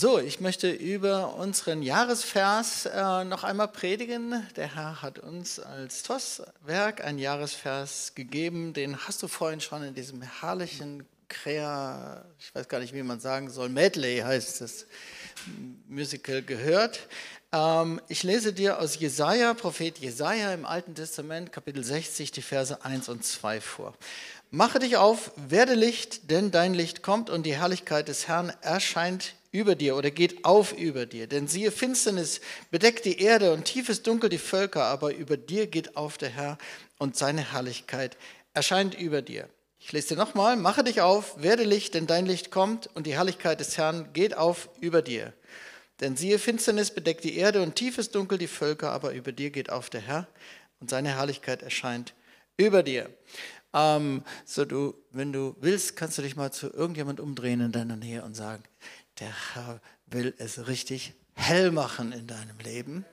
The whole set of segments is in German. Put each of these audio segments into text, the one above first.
So, ich möchte über unseren Jahresvers äh, noch einmal predigen. Der Herr hat uns als TOS-Werk einen Jahresvers gegeben. Den hast du vorhin schon in diesem herrlichen Krea, ich weiß gar nicht, wie man sagen soll, Medley heißt das Musical gehört. Ähm, ich lese dir aus Jesaja, Prophet Jesaja im Alten Testament, Kapitel 60, die Verse 1 und 2 vor. Mache dich auf, werde Licht, denn dein Licht kommt und die Herrlichkeit des Herrn erscheint über dir oder geht auf über dir. Denn siehe, Finsternis bedeckt die Erde und tiefes Dunkel die Völker, aber über dir geht auf der Herr und seine Herrlichkeit erscheint über dir. Ich lese dir nochmal, mache dich auf, werde Licht, denn dein Licht kommt und die Herrlichkeit des Herrn geht auf über dir. Denn siehe, Finsternis bedeckt die Erde und tiefes Dunkel die Völker, aber über dir geht auf der Herr und seine Herrlichkeit erscheint über dir. Ähm, so du, wenn du willst, kannst du dich mal zu irgendjemand umdrehen in deiner Nähe und sagen, der Herr will es richtig hell machen in deinem Leben.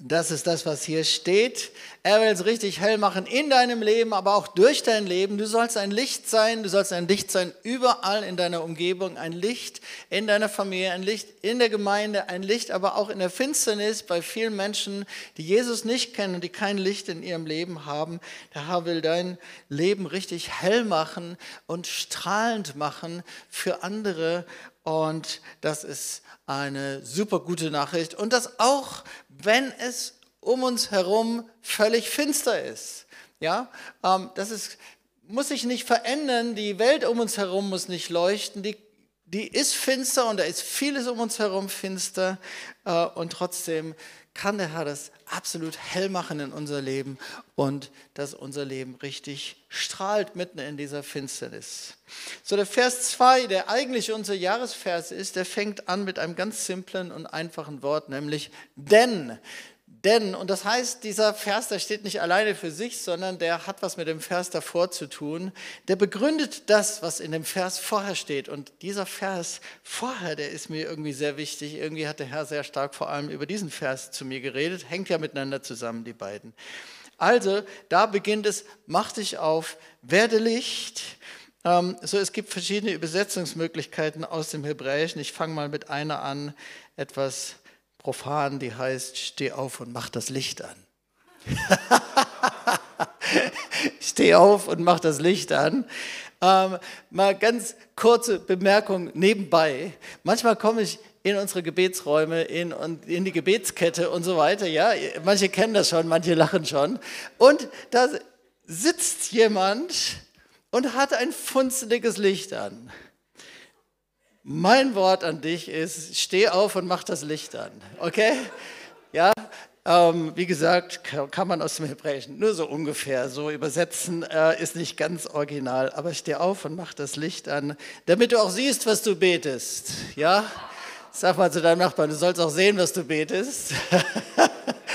Das ist das, was hier steht. Er will es richtig hell machen in deinem Leben, aber auch durch dein Leben. Du sollst ein Licht sein, du sollst ein Licht sein überall in deiner Umgebung, ein Licht in deiner Familie, ein Licht in der Gemeinde, ein Licht aber auch in der Finsternis bei vielen Menschen, die Jesus nicht kennen und die kein Licht in ihrem Leben haben. Der Herr will dein Leben richtig hell machen und strahlend machen für andere. Und das ist eine super gute Nachricht. Und das auch wenn es um uns herum völlig finster ist. Ja, ähm, das ist, muss sich nicht verändern, die Welt um uns herum muss nicht leuchten, die, die ist finster und da ist vieles um uns herum finster. Äh, und trotzdem kann der Herr das absolut hell machen in unser Leben und dass unser Leben richtig strahlt mitten in dieser Finsternis. So der Vers 2, der eigentlich unser Jahresvers ist, der fängt an mit einem ganz simplen und einfachen Wort, nämlich denn. Denn, und das heißt, dieser Vers, der steht nicht alleine für sich, sondern der hat was mit dem Vers davor zu tun. Der begründet das, was in dem Vers vorher steht. Und dieser Vers vorher, der ist mir irgendwie sehr wichtig. Irgendwie hat der Herr sehr stark vor allem über diesen Vers zu mir geredet. Hängt ja miteinander zusammen, die beiden. Also, da beginnt es, mach dich auf, werde Licht. Ähm, so, es gibt verschiedene Übersetzungsmöglichkeiten aus dem Hebräischen. Ich fange mal mit einer an, etwas profan, die heißt, steh auf und mach das Licht an. steh auf und mach das Licht an. Ähm, mal ganz kurze Bemerkung nebenbei. Manchmal komme ich in unsere Gebetsräume, in, in die Gebetskette und so weiter. Ja, manche kennen das schon, manche lachen schon. Und da sitzt jemand und hat ein funzeliges Licht an. Mein Wort an dich ist, steh auf und mach das Licht an. Okay? Ja, ähm, wie gesagt, kann man aus dem Hebräischen nur so ungefähr so übersetzen, äh, ist nicht ganz original, aber steh auf und mach das Licht an, damit du auch siehst, was du betest. Ja? Sag mal zu deinem Nachbarn, du sollst auch sehen, was du betest.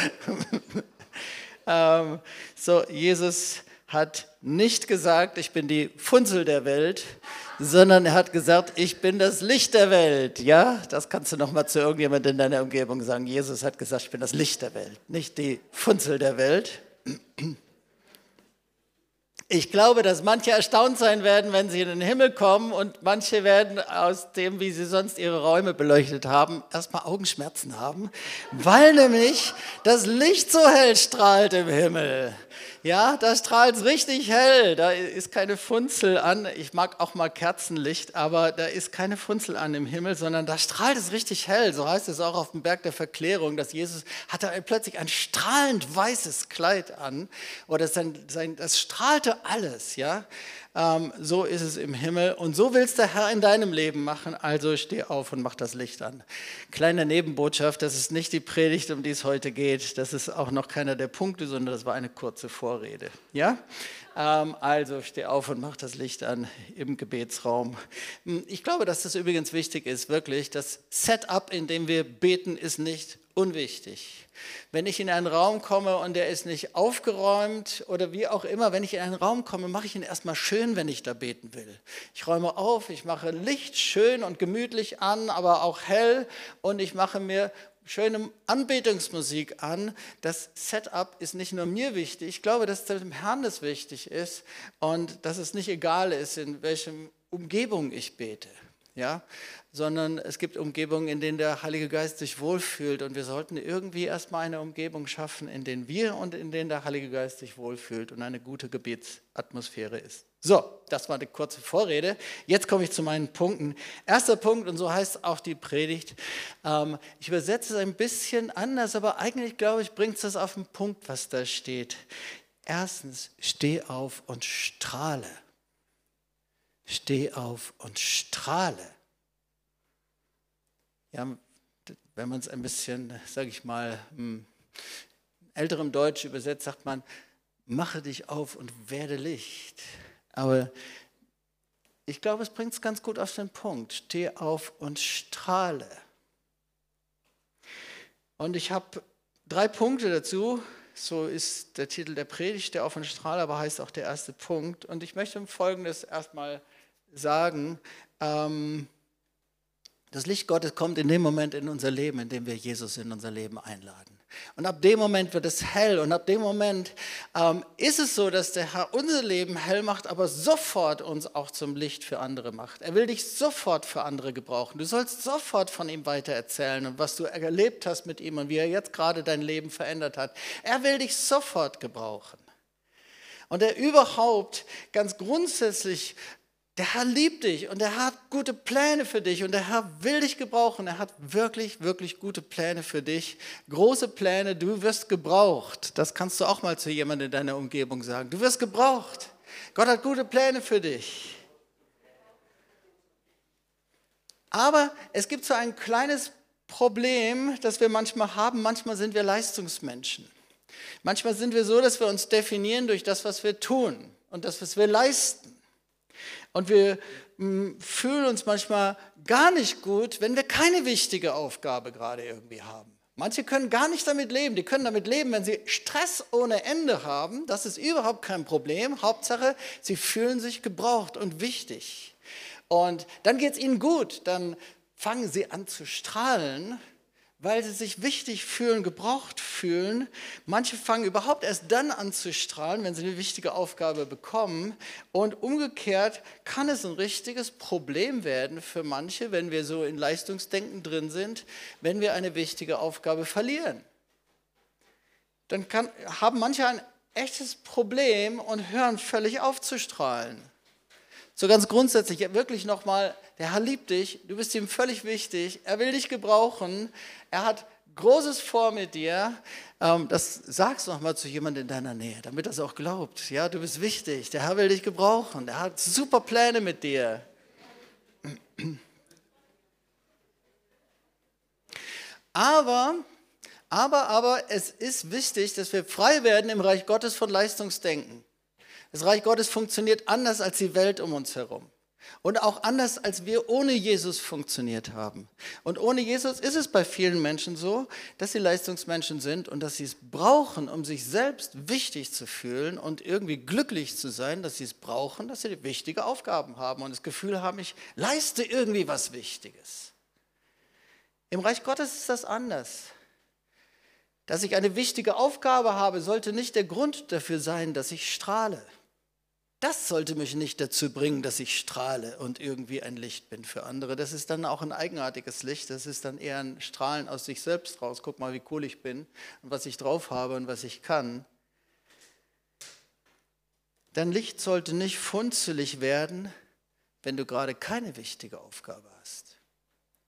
ähm, so, Jesus hat nicht gesagt, ich bin die Funzel der Welt, sondern er hat gesagt, ich bin das Licht der Welt. Ja, das kannst du noch mal zu irgendjemandem in deiner Umgebung sagen. Jesus hat gesagt, ich bin das Licht der Welt, nicht die Funzel der Welt. Ich glaube, dass manche erstaunt sein werden, wenn sie in den Himmel kommen und manche werden aus dem, wie sie sonst ihre Räume beleuchtet haben, erstmal Augenschmerzen haben, weil nämlich das Licht so hell strahlt im Himmel. Ja, da strahlt es richtig hell, da ist keine Funzel an. Ich mag auch mal Kerzenlicht, aber da ist keine Funzel an im Himmel, sondern da strahlt es richtig hell. So heißt es auch auf dem Berg der Verklärung, dass Jesus hatte plötzlich ein strahlend weißes Kleid an oder sein, sein, das strahlte alles, ja. Ähm, so ist es im Himmel und so willst der Herr in deinem Leben machen. Also steh auf und mach das Licht an. Kleine Nebenbotschaft, das ist nicht die Predigt, um die es heute geht. Das ist auch noch keiner der Punkte, sondern das war eine kurze Vorrede. Ja? Ähm, also steh auf und mach das Licht an im Gebetsraum. Hm, ich glaube, dass das übrigens wichtig ist, wirklich. Das Setup, in dem wir beten, ist nicht unwichtig. Wenn ich in einen Raum komme und der ist nicht aufgeräumt oder wie auch immer, wenn ich in einen Raum komme, mache ich ihn erstmal schön, wenn ich da beten will. Ich räume auf, ich mache Licht schön und gemütlich an, aber auch hell und ich mache mir schöne Anbetungsmusik an. Das Setup ist nicht nur mir wichtig, ich glaube, dass dem Herrn das wichtig ist und dass es nicht egal ist, in welchem Umgebung ich bete. Ja, sondern es gibt Umgebungen, in denen der Heilige Geist sich wohlfühlt und wir sollten irgendwie erstmal eine Umgebung schaffen, in denen wir und in denen der Heilige Geist sich wohlfühlt und eine gute Gebetsatmosphäre ist. So, das war eine kurze Vorrede. Jetzt komme ich zu meinen Punkten. Erster Punkt, und so heißt auch die Predigt. Ähm, ich übersetze es ein bisschen anders, aber eigentlich glaube ich, bringt es das auf den Punkt, was da steht. Erstens, steh auf und strahle steh auf und strahle. Ja, wenn man es ein bisschen, sage ich mal, hm, älterem Deutsch übersetzt, sagt man, mache dich auf und werde Licht. Aber ich glaube, es bringt es ganz gut auf den Punkt. Steh auf und strahle. Und ich habe drei Punkte dazu. So ist der Titel der Predigt, der auf und strahle, aber heißt auch der erste Punkt. Und ich möchte Folgendes erstmal sagen, ähm, das Licht Gottes kommt in dem Moment in unser Leben, in dem wir Jesus in unser Leben einladen. Und ab dem Moment wird es hell und ab dem Moment ähm, ist es so, dass der Herr unser Leben hell macht, aber sofort uns auch zum Licht für andere macht. Er will dich sofort für andere gebrauchen. Du sollst sofort von ihm weiter erzählen und was du erlebt hast mit ihm und wie er jetzt gerade dein Leben verändert hat. Er will dich sofort gebrauchen. Und er überhaupt ganz grundsätzlich der Herr liebt dich und er hat gute Pläne für dich und der Herr will dich gebrauchen. Er hat wirklich, wirklich gute Pläne für dich. Große Pläne, du wirst gebraucht. Das kannst du auch mal zu jemandem in deiner Umgebung sagen. Du wirst gebraucht. Gott hat gute Pläne für dich. Aber es gibt so ein kleines Problem, das wir manchmal haben. Manchmal sind wir Leistungsmenschen. Manchmal sind wir so, dass wir uns definieren durch das, was wir tun und das, was wir leisten. Und wir mm, fühlen uns manchmal gar nicht gut, wenn wir keine wichtige Aufgabe gerade irgendwie haben. Manche können gar nicht damit leben. Die können damit leben, wenn sie Stress ohne Ende haben. Das ist überhaupt kein Problem. Hauptsache, sie fühlen sich gebraucht und wichtig. Und dann geht es ihnen gut. Dann fangen sie an zu strahlen weil sie sich wichtig fühlen, gebraucht fühlen. Manche fangen überhaupt erst dann an zu strahlen, wenn sie eine wichtige Aufgabe bekommen. Und umgekehrt kann es ein richtiges Problem werden für manche, wenn wir so in Leistungsdenken drin sind, wenn wir eine wichtige Aufgabe verlieren. Dann kann, haben manche ein echtes Problem und hören völlig auf zu strahlen. So ganz grundsätzlich, wirklich nochmal, der Herr liebt dich, du bist ihm völlig wichtig, er will dich gebrauchen, er hat Großes vor mit dir. Ähm, das sagst du nochmal zu jemandem in deiner Nähe, damit er es auch glaubt. Ja, du bist wichtig, der Herr will dich gebrauchen, er hat super Pläne mit dir. Aber, aber, aber es ist wichtig, dass wir frei werden im Reich Gottes von Leistungsdenken. Das Reich Gottes funktioniert anders als die Welt um uns herum. Und auch anders, als wir ohne Jesus funktioniert haben. Und ohne Jesus ist es bei vielen Menschen so, dass sie Leistungsmenschen sind und dass sie es brauchen, um sich selbst wichtig zu fühlen und irgendwie glücklich zu sein, dass sie es brauchen, dass sie wichtige Aufgaben haben und das Gefühl haben, ich leiste irgendwie was Wichtiges. Im Reich Gottes ist das anders. Dass ich eine wichtige Aufgabe habe, sollte nicht der Grund dafür sein, dass ich strahle. Das sollte mich nicht dazu bringen, dass ich strahle und irgendwie ein Licht bin für andere. Das ist dann auch ein eigenartiges Licht. Das ist dann eher ein Strahlen aus sich selbst raus. Guck mal, wie cool ich bin und was ich drauf habe und was ich kann. Dein Licht sollte nicht funzelig werden, wenn du gerade keine wichtige Aufgabe hast.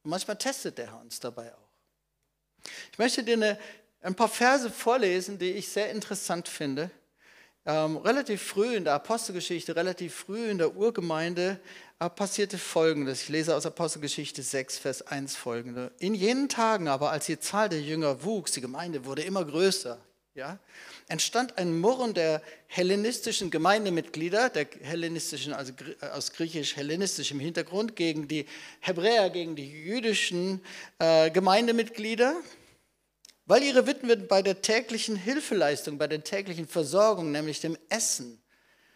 Und manchmal testet der Herr uns dabei auch. Ich möchte dir eine, ein paar Verse vorlesen, die ich sehr interessant finde ähm, relativ früh in der Apostelgeschichte, relativ früh in der Urgemeinde äh, passierte Folgendes. Ich lese aus Apostelgeschichte 6, Vers 1 folgende. In jenen Tagen aber, als die Zahl der Jünger wuchs, die Gemeinde wurde immer größer, ja, entstand ein Murren der hellenistischen Gemeindemitglieder, der hellenistischen, also äh, aus griechisch-hellenistischem Hintergrund, gegen die Hebräer, gegen die jüdischen äh, Gemeindemitglieder weil ihre Witwen bei der täglichen Hilfeleistung, bei der täglichen Versorgung, nämlich dem Essen,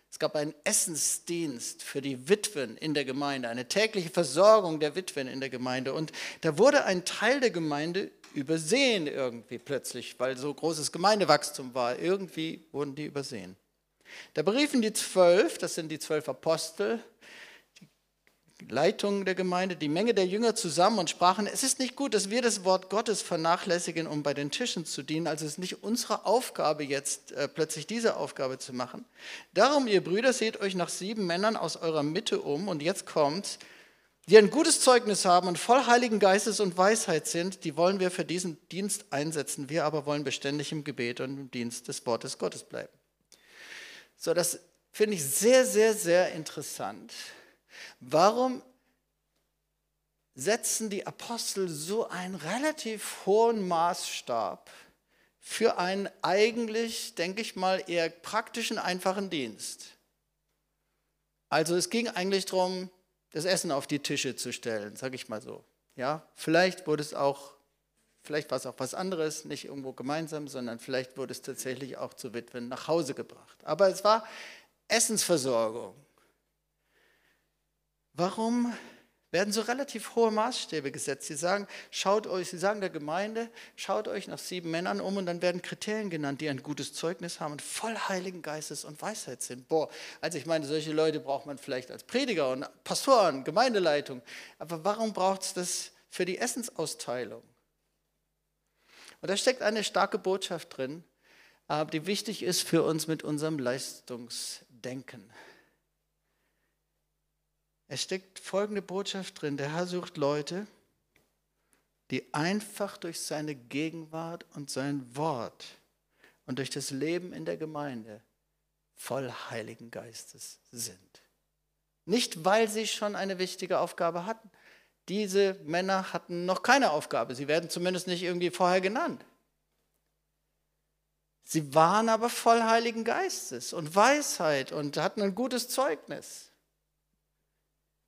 es gab einen Essensdienst für die Witwen in der Gemeinde, eine tägliche Versorgung der Witwen in der Gemeinde. Und da wurde ein Teil der Gemeinde übersehen irgendwie plötzlich, weil so großes Gemeindewachstum war. Irgendwie wurden die übersehen. Da beriefen die zwölf, das sind die zwölf Apostel, Leitung der Gemeinde, die Menge der Jünger zusammen und sprachen, es ist nicht gut, dass wir das Wort Gottes vernachlässigen, um bei den Tischen zu dienen. Also es ist nicht unsere Aufgabe jetzt äh, plötzlich diese Aufgabe zu machen. Darum, ihr Brüder, seht euch nach sieben Männern aus eurer Mitte um und jetzt kommt, die ein gutes Zeugnis haben und voll Heiligen Geistes und Weisheit sind, die wollen wir für diesen Dienst einsetzen. Wir aber wollen beständig im Gebet und im Dienst des Wortes Gottes bleiben. So, das finde ich sehr, sehr, sehr interessant. Warum setzen die Apostel so einen relativ hohen Maßstab für einen eigentlich, denke ich mal, eher praktischen, einfachen Dienst? Also es ging eigentlich darum, das Essen auf die Tische zu stellen, sage ich mal so. Ja, vielleicht wurde es auch, vielleicht war es auch was anderes, nicht irgendwo gemeinsam, sondern vielleicht wurde es tatsächlich auch zu Witwen nach Hause gebracht. Aber es war Essensversorgung. Warum werden so relativ hohe Maßstäbe gesetzt? Sie sagen, schaut euch, sie sagen der Gemeinde, schaut euch nach sieben Männern um und dann werden Kriterien genannt, die ein gutes Zeugnis haben und voll Heiligen Geistes und Weisheit sind. Boah, also ich meine, solche Leute braucht man vielleicht als Prediger und Pastoren, Gemeindeleitung. Aber warum braucht es das für die Essensausteilung? Und da steckt eine starke Botschaft drin, äh, die wichtig ist für uns mit unserem Leistungsdenken. Es steckt folgende Botschaft drin. Der Herr sucht Leute, die einfach durch seine Gegenwart und sein Wort und durch das Leben in der Gemeinde voll Heiligen Geistes sind. Nicht, weil sie schon eine wichtige Aufgabe hatten. Diese Männer hatten noch keine Aufgabe. Sie werden zumindest nicht irgendwie vorher genannt. Sie waren aber voll Heiligen Geistes und Weisheit und hatten ein gutes Zeugnis.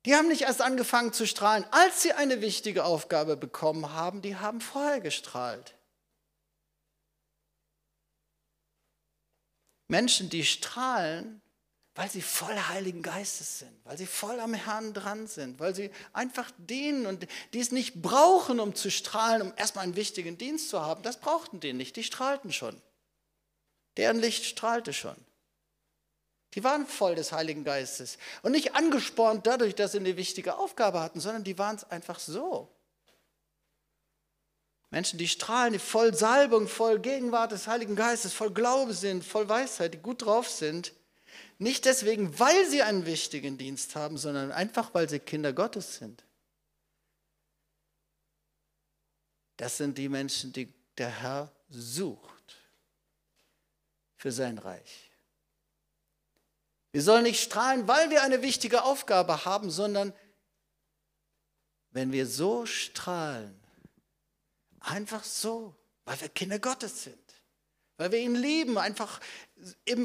Die haben nicht erst angefangen zu strahlen, als sie eine wichtige Aufgabe bekommen haben, die haben vorher gestrahlt. Menschen, die strahlen, weil sie voll Heiligen Geistes sind, weil sie voll am Herrn dran sind, weil sie einfach dienen und die es nicht brauchen, um zu strahlen, um erstmal einen wichtigen Dienst zu haben. Das brauchten die nicht, die strahlten schon. Deren Licht strahlte schon. Die waren voll des Heiligen Geistes und nicht angespornt dadurch, dass sie eine wichtige Aufgabe hatten, sondern die waren es einfach so. Menschen, die strahlen, die voll Salbung, voll Gegenwart des Heiligen Geistes, voll Glaube sind, voll Weisheit, die gut drauf sind. Nicht deswegen, weil sie einen wichtigen Dienst haben, sondern einfach, weil sie Kinder Gottes sind. Das sind die Menschen, die der Herr sucht für sein Reich. Wir sollen nicht strahlen, weil wir eine wichtige Aufgabe haben, sondern wenn wir so strahlen, einfach so, weil wir Kinder Gottes sind, weil wir ihn lieben, einfach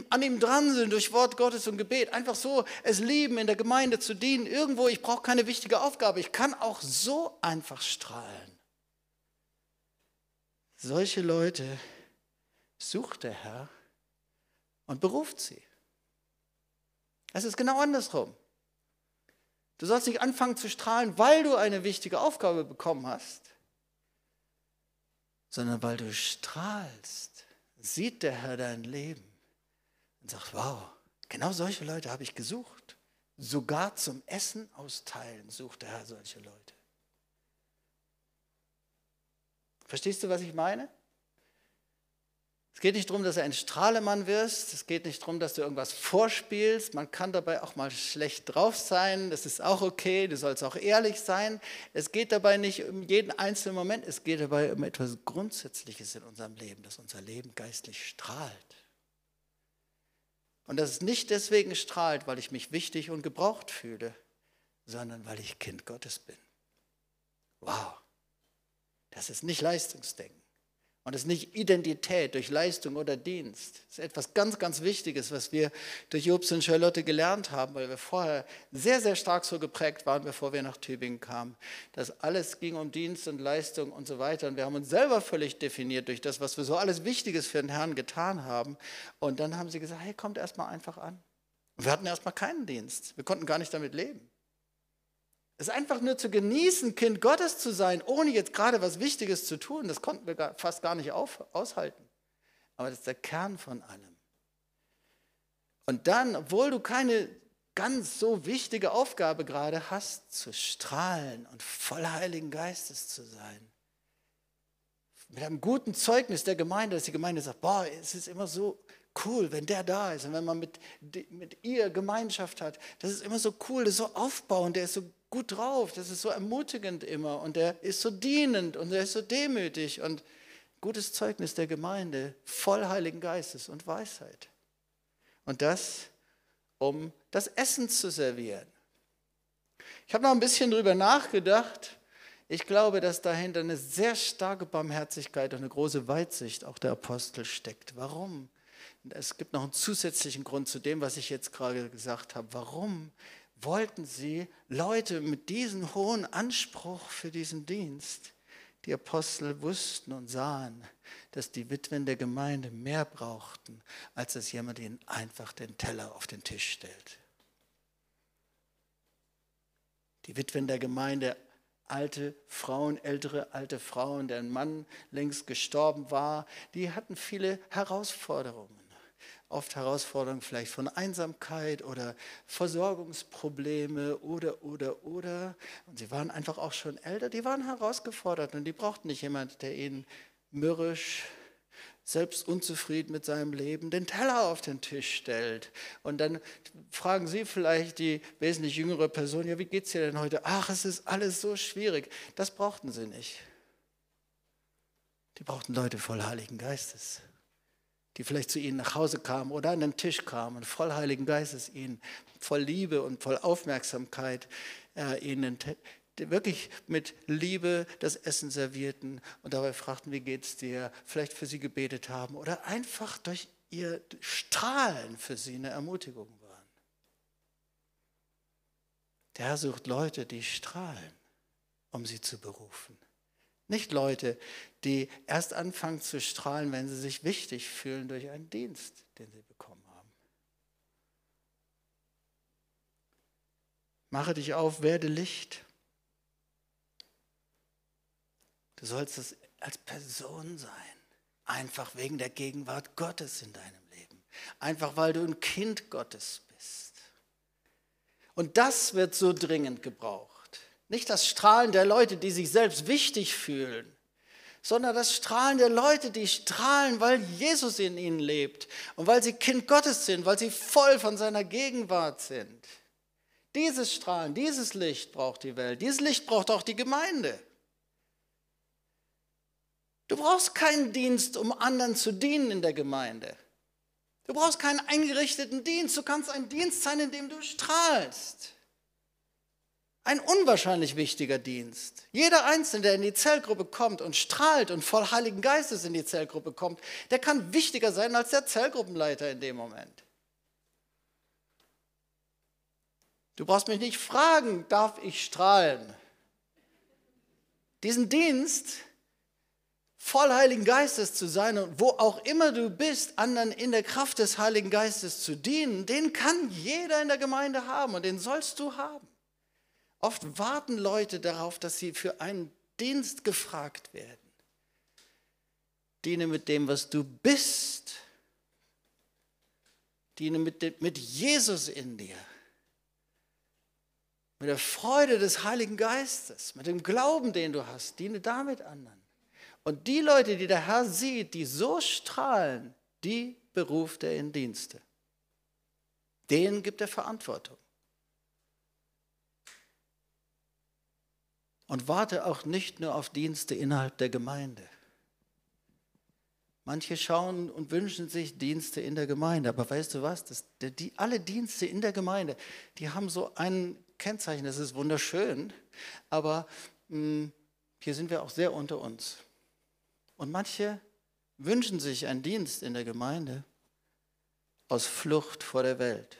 an ihm dran sind durch Wort Gottes und Gebet, einfach so es lieben, in der Gemeinde zu dienen, irgendwo, ich brauche keine wichtige Aufgabe, ich kann auch so einfach strahlen. Solche Leute sucht der Herr und beruft sie. Es ist genau andersrum. Du sollst nicht anfangen zu strahlen, weil du eine wichtige Aufgabe bekommen hast, sondern weil du strahlst, sieht der Herr dein Leben und sagt, wow, genau solche Leute habe ich gesucht. Sogar zum Essen austeilen sucht der Herr solche Leute. Verstehst du, was ich meine? Es geht nicht darum, dass du ein Strahlemann wirst. Es geht nicht darum, dass du irgendwas vorspielst. Man kann dabei auch mal schlecht drauf sein. Das ist auch okay. Du sollst auch ehrlich sein. Es geht dabei nicht um jeden einzelnen Moment. Es geht dabei um etwas Grundsätzliches in unserem Leben, dass unser Leben geistlich strahlt. Und dass es nicht deswegen strahlt, weil ich mich wichtig und gebraucht fühle, sondern weil ich Kind Gottes bin. Wow. Das ist nicht Leistungsdenken. Und es ist nicht Identität durch Leistung oder Dienst. Das ist etwas ganz, ganz Wichtiges, was wir durch Jobs und Charlotte gelernt haben, weil wir vorher sehr, sehr stark so geprägt waren, bevor wir nach Tübingen kamen. Dass alles ging um Dienst und Leistung und so weiter. Und wir haben uns selber völlig definiert durch das, was wir so alles Wichtiges für den Herrn getan haben. Und dann haben sie gesagt, hey, kommt erstmal einfach an. Und wir hatten erstmal keinen Dienst. Wir konnten gar nicht damit leben. Es einfach nur zu genießen, Kind Gottes zu sein, ohne jetzt gerade was Wichtiges zu tun. Das konnten wir fast gar nicht auf, aushalten. Aber das ist der Kern von allem. Und dann, obwohl du keine ganz so wichtige Aufgabe gerade hast, zu strahlen und voll Heiligen Geistes zu sein. Mit einem guten Zeugnis der Gemeinde, dass die Gemeinde sagt, boah, es ist immer so cool, wenn der da ist und wenn man mit, mit ihr Gemeinschaft hat. Das ist immer so cool, das ist so aufbauend, der ist so gut drauf, das ist so ermutigend immer und der ist so dienend und der ist so demütig und gutes Zeugnis der Gemeinde, voll Heiligen Geistes und Weisheit. Und das, um das Essen zu servieren. Ich habe noch ein bisschen drüber nachgedacht. Ich glaube, dass dahinter eine sehr starke Barmherzigkeit und eine große Weitsicht auch der Apostel steckt. Warum? Es gibt noch einen zusätzlichen Grund zu dem, was ich jetzt gerade gesagt habe. Warum wollten sie Leute mit diesem hohen Anspruch für diesen Dienst? Die Apostel wussten und sahen, dass die Witwen der Gemeinde mehr brauchten, als dass jemand ihnen einfach den Teller auf den Tisch stellt. Die Witwen der Gemeinde, alte Frauen, ältere alte Frauen, deren Mann längst gestorben war, die hatten viele Herausforderungen oft Herausforderungen vielleicht von Einsamkeit oder Versorgungsprobleme oder, oder, oder. Und sie waren einfach auch schon älter, die waren herausgefordert und die brauchten nicht jemand, der ihnen mürrisch, selbst unzufrieden mit seinem Leben, den Teller auf den Tisch stellt. Und dann fragen Sie vielleicht die wesentlich jüngere Person, ja, wie geht es dir denn heute? Ach, es ist alles so schwierig. Das brauchten sie nicht. Die brauchten Leute voll Heiligen Geistes die vielleicht zu ihnen nach Hause kamen oder an den Tisch kamen, voll Heiligen Geistes ihnen, voll Liebe und voll Aufmerksamkeit äh, ihnen wirklich mit Liebe das Essen servierten und dabei fragten, wie geht's dir, vielleicht für sie gebetet haben oder einfach durch ihr Strahlen für sie eine Ermutigung waren. Der Herr sucht Leute, die strahlen, um sie zu berufen. Nicht Leute, die erst anfangen zu strahlen, wenn sie sich wichtig fühlen durch einen Dienst, den sie bekommen haben. Mache dich auf, werde Licht. Du sollst es als Person sein, einfach wegen der Gegenwart Gottes in deinem Leben, einfach weil du ein Kind Gottes bist. Und das wird so dringend gebraucht. Nicht das Strahlen der Leute, die sich selbst wichtig fühlen, sondern das Strahlen der Leute, die strahlen, weil Jesus in ihnen lebt und weil sie Kind Gottes sind, weil sie voll von seiner Gegenwart sind. Dieses Strahlen, dieses Licht braucht die Welt. Dieses Licht braucht auch die Gemeinde. Du brauchst keinen Dienst, um anderen zu dienen in der Gemeinde. Du brauchst keinen eingerichteten Dienst. Du kannst ein Dienst sein, in dem du strahlst. Ein unwahrscheinlich wichtiger Dienst. Jeder Einzelne, der in die Zellgruppe kommt und strahlt und voll Heiligen Geistes in die Zellgruppe kommt, der kann wichtiger sein als der Zellgruppenleiter in dem Moment. Du brauchst mich nicht fragen, darf ich strahlen? Diesen Dienst, voll Heiligen Geistes zu sein und wo auch immer du bist, anderen in der Kraft des Heiligen Geistes zu dienen, den kann jeder in der Gemeinde haben und den sollst du haben. Oft warten Leute darauf, dass sie für einen Dienst gefragt werden. Diene mit dem, was du bist. Diene mit, mit Jesus in dir. Mit der Freude des Heiligen Geistes, mit dem Glauben, den du hast. Diene damit anderen. Und die Leute, die der Herr sieht, die so strahlen, die beruft er in Dienste. Denen gibt er Verantwortung. Und warte auch nicht nur auf Dienste innerhalb der Gemeinde. Manche schauen und wünschen sich Dienste in der Gemeinde, aber weißt du was? Das, die, alle Dienste in der Gemeinde, die haben so ein Kennzeichen, das ist wunderschön, aber mh, hm, hier sind wir auch sehr unter uns. Und manche wünschen sich einen Dienst in der Gemeinde aus Flucht vor der Welt,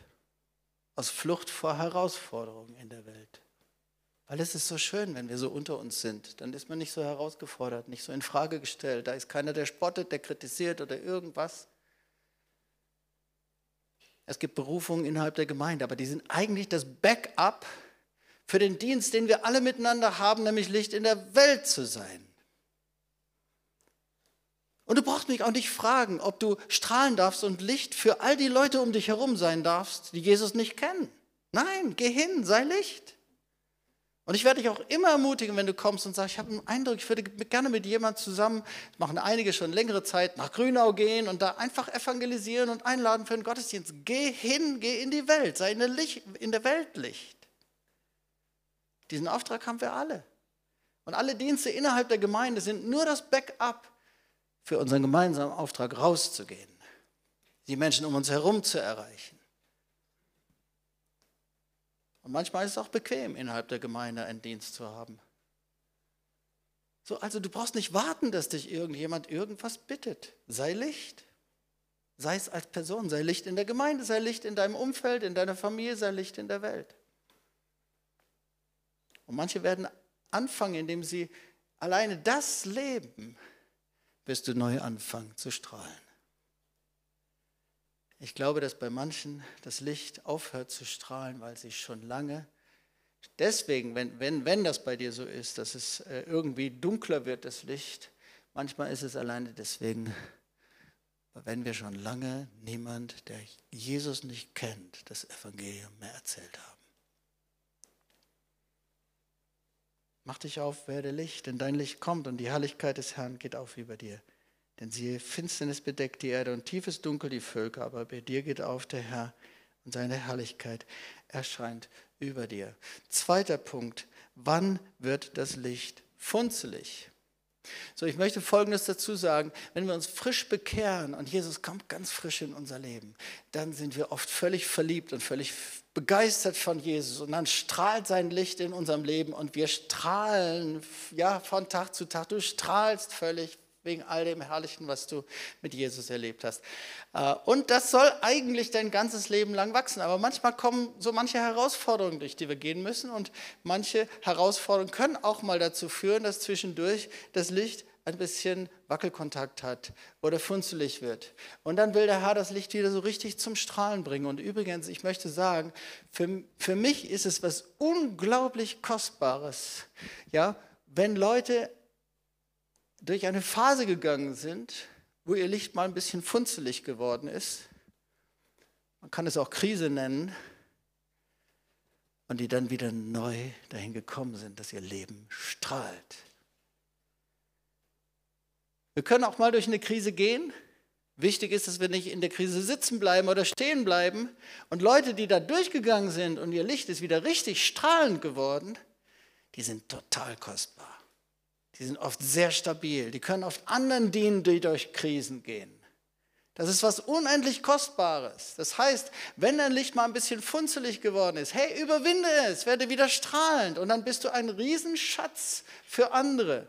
aus Flucht vor Herausforderungen in der Welt. Weil es ist so schön, wenn wir so unter uns sind. Dann ist man nicht so herausgefordert, nicht so in Frage gestellt. Da ist keiner, der spottet, der kritisiert oder irgendwas. Es gibt Berufungen innerhalb der Gemeinde, aber die sind eigentlich das Backup für den Dienst, den wir alle miteinander haben, nämlich Licht in der Welt zu sein. Und du brauchst mich auch nicht fragen, ob du strahlen darfst und Licht für all die Leute um dich herum sein darfst, die Jesus nicht kennen. Nein, geh hin, sei Licht. Und ich werde dich auch immer ermutigen, wenn du kommst und sagst, ich habe einen Eindruck, ich würde gerne mit jemand zusammen, das machen einige schon längere Zeit, nach Grünau gehen und da einfach evangelisieren und einladen für den Gottesdienst. Geh hin, geh in die Welt, sei in der, Licht, in der Welt Licht. Diesen Auftrag haben wir alle. Und alle Dienste innerhalb der Gemeinde sind nur das Backup für unseren gemeinsamen Auftrag rauszugehen, die Menschen um uns herum zu erreichen. Und manchmal ist es auch bequem, innerhalb der Gemeinde einen Dienst zu haben. So, also du brauchst nicht warten, dass dich irgendjemand irgendwas bittet. Sei Licht. Sei es als Person, sei Licht in der Gemeinde, sei Licht in deinem Umfeld, in deiner Familie, sei Licht in der Welt. Und manche werden anfangen, indem sie alleine das leben, wirst du neu anfangen zu strahlen. Ich glaube, dass bei manchen das Licht aufhört zu strahlen, weil sie schon lange, deswegen, wenn, wenn, wenn das bei dir so ist, dass es äh, irgendwie dunkler wird, das Licht, manchmal ist es alleine deswegen, wenn wir schon lange niemand, der Jesus nicht kennt, das Evangelium mehr erzählt haben. Mach dich auf, werde Licht, denn dein Licht kommt und die Herrlichkeit des Herrn geht auf über dir. Denn siehe, Finsternis bedeckt die Erde und tiefes Dunkel die Völker, aber bei dir geht auf der Herr und seine Herrlichkeit erscheint über dir. Zweiter Punkt, wann wird das Licht funzelig? So, ich möchte Folgendes dazu sagen. Wenn wir uns frisch bekehren und Jesus kommt ganz frisch in unser Leben, dann sind wir oft völlig verliebt und völlig begeistert von Jesus. Und dann strahlt sein Licht in unserem Leben und wir strahlen ja, von Tag zu Tag. Du strahlst völlig wegen all dem Herrlichen, was du mit Jesus erlebt hast. Äh, und das soll eigentlich dein ganzes Leben lang wachsen. Aber manchmal kommen so manche Herausforderungen, durch die wir gehen müssen. Und manche Herausforderungen können auch mal dazu führen, dass zwischendurch das Licht ein bisschen Wackelkontakt hat oder funzelig wird. Und dann will der Herr das Licht wieder so richtig zum Strahlen bringen. Und übrigens, ich möchte sagen, für, für mich ist es was unglaublich Kostbares, ja, wenn Leute durch eine Phase gegangen sind, wo ihr Licht mal ein bisschen funzelig geworden ist. Man kann es auch Krise nennen. Und die dann wieder neu dahin gekommen sind, dass ihr Leben strahlt. Wir können auch mal durch eine Krise gehen. Wichtig ist, dass wir nicht in der Krise sitzen bleiben oder stehen bleiben. Und Leute, die da durchgegangen sind und ihr Licht ist wieder richtig strahlend geworden, die sind total kostbar. Die sind oft sehr stabil. Die können oft anderen dienen, die durch Krisen gehen. Das ist was unendlich Kostbares. Das heißt, wenn dein Licht mal ein bisschen funzelig geworden ist, hey, überwinde es, werde wieder strahlend und dann bist du ein Riesenschatz für andere.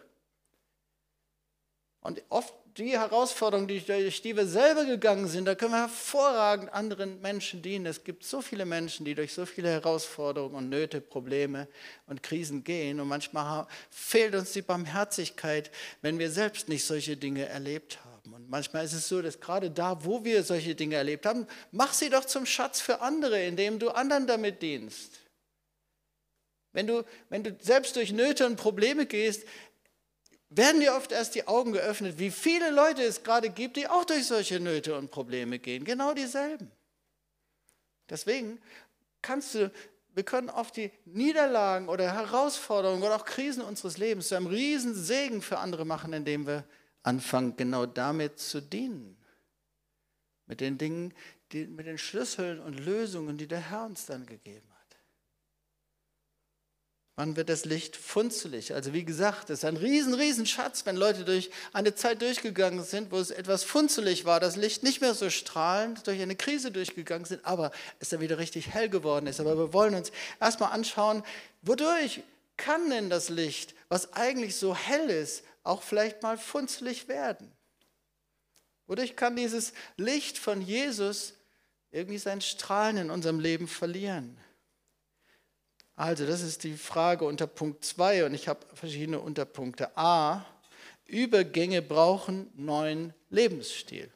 Und oft die Herausforderungen, durch die wir selber gegangen sind, da können wir hervorragend anderen Menschen dienen. Es gibt so viele Menschen, die durch so viele Herausforderungen und Nöte, Probleme und Krisen gehen. Und manchmal fehlt uns die Barmherzigkeit, wenn wir selbst nicht solche Dinge erlebt haben. Und manchmal ist es so, dass gerade da, wo wir solche Dinge erlebt haben, mach sie doch zum Schatz für andere, indem du anderen damit dienst. Wenn du, wenn du selbst durch Nöte und Probleme gehst, werden dir oft erst die Augen geöffnet, wie viele Leute es gerade gibt, die auch durch solche Nöte und Probleme gehen. Genau dieselben. Deswegen kannst du, wir können oft die Niederlagen oder Herausforderungen oder auch Krisen unseres Lebens zu einem riesen Segen für andere machen, indem wir anfangen, genau damit zu dienen. Mit den Dingen, die, mit den Schlüsseln und Lösungen, die der Herr uns dann gegeben hat. Wann wird das Licht funzelig? Also wie gesagt, es ist ein riesen, riesen Schatz, wenn Leute durch eine Zeit durchgegangen sind, wo es etwas funzelig war, das Licht nicht mehr so strahlend, durch eine Krise durchgegangen sind, aber es dann wieder richtig hell geworden ist. Aber wir wollen uns erstmal anschauen, wodurch kann denn das Licht, was eigentlich so hell ist, auch vielleicht mal funzelig werden? Wodurch kann dieses Licht von Jesus irgendwie sein Strahlen in unserem Leben verlieren? Also, das ist die Frage unter Punkt 2 und ich habe verschiedene Unterpunkte. A. Übergänge brauchen neuen Lebensstil.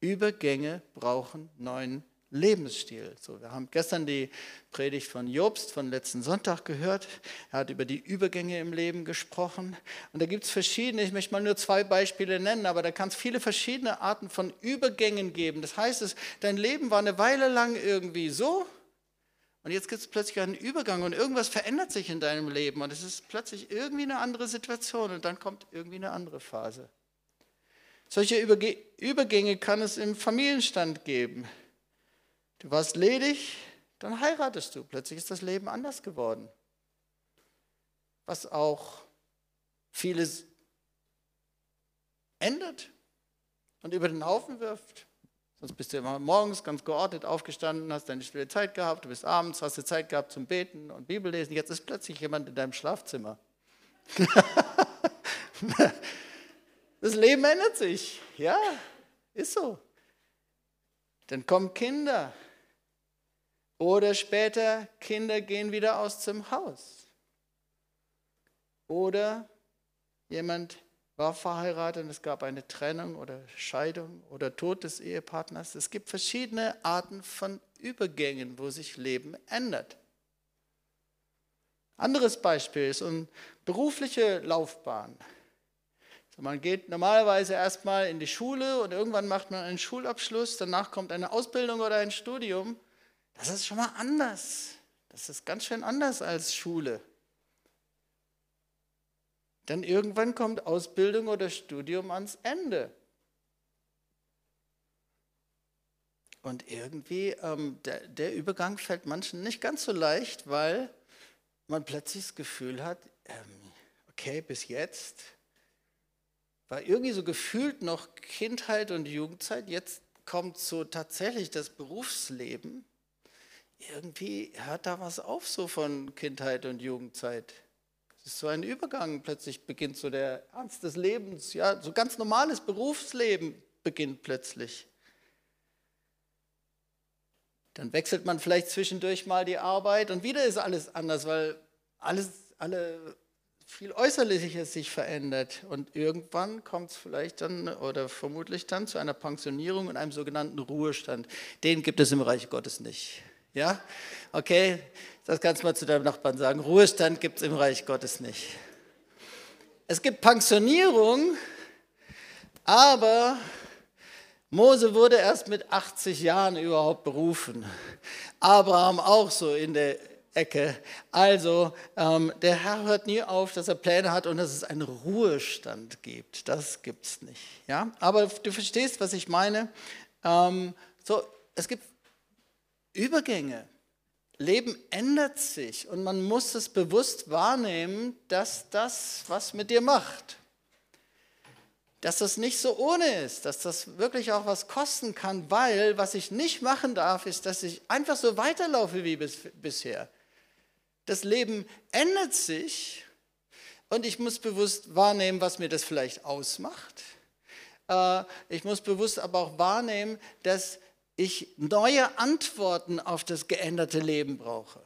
Übergänge brauchen neuen Lebensstil. So, wir haben gestern die Predigt von Jobst von letzten Sonntag gehört. Er hat über die Übergänge im Leben gesprochen. Und da gibt es verschiedene, ich möchte mal nur zwei Beispiele nennen, aber da kann es viele verschiedene Arten von Übergängen geben. Das heißt, dein Leben war eine Weile lang irgendwie so Und jetzt gibt es plötzlich einen Übergang und irgendwas verändert sich in deinem Leben und es ist plötzlich irgendwie eine andere Situation und dann kommt irgendwie eine andere Phase. Solche Übergänge kann es im Familienstand geben. Du warst ledig, dann heiratest du. Plötzlich ist das Leben anders geworden. Was auch vieles ändert und über den Haufen wirft. Sonst bist du immer morgens ganz geordnet aufgestanden, hast deine stille Zeit gehabt, du bist abends, hast du Zeit gehabt zum Beten und Bibellesen. Jetzt ist plötzlich jemand in deinem Schlafzimmer. das Leben ändert sich. Ja, ist so. Dann kommen Kinder. Oder später, Kinder gehen wieder aus dem Haus. Oder jemand war verheiratet und es gab eine Trennung oder Scheidung oder Tod des Ehepartners. Es gibt verschiedene Arten von Übergängen, wo sich Leben ändert. Anderes Beispiel ist eine berufliche Laufbahn. Man geht normalerweise erstmal in die Schule und irgendwann macht man einen Schulabschluss, danach kommt eine Ausbildung oder ein Studium. Das ist schon mal anders. Das ist ganz schön anders als Schule. Dann irgendwann kommt Ausbildung oder Studium ans Ende. Und irgendwie, ähm, der, der, Übergang fällt manchen nicht ganz so leicht, weil man plötzlich das Gefühl hat, ähm, okay, bis jetzt war irgendwie so gefühlt noch Kindheit und Jugendzeit, jetzt kommt so tatsächlich das Berufsleben. Irgendwie hört da was auf so von Kindheit und Jugendzeit. Es ist so ein Übergang, plötzlich beginnt so der Ernst des Lebens, ja, so ganz normales Berufsleben beginnt plötzlich. Dann wechselt man vielleicht zwischendurch mal die Arbeit und wieder ist alles anders, weil alles, alle viel Äußerliches sich verändert. Und irgendwann kommt es vielleicht dann oder vermutlich dann zu einer Pensionierung und einem sogenannten Ruhestand. Den gibt es im Reich Gottes nicht. Ja? Okay, das kannst du mal zu deinem Nachbarn sagen. Ruhestand gibt es im Reich Gottes nicht. Es gibt Pensionierung, aber Mose wurde erst mit 80 Jahren überhaupt berufen. Abraham auch so in der Ecke. Also ähm, der Herr hört nie auf, dass er Pläne hat und dass es einen Ruhestand gibt. Das gibt es nicht. Ja? Aber du verstehst, was ich meine. Ähm, so, es gibt Übergänge. Leben ändert sich und man muss es bewusst wahrnehmen, dass das was mit dir macht. Dass das nicht so ohne ist, dass das wirklich auch was kosten kann, weil was ich nicht machen darf, ist, dass ich einfach so weiterlaufe wie bis, bisher. Das Leben ändert sich und ich muss bewusst wahrnehmen, was mir das vielleicht ausmacht. Äh, ich muss bewusst aber auch wahrnehmen, dass ich neue Antworten auf das geänderte Leben brauche.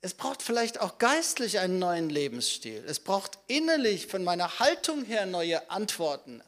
Es braucht vielleicht auch geistlich einen neuen Lebensstil. Es braucht innerlich von meiner Haltung her neue Antworten,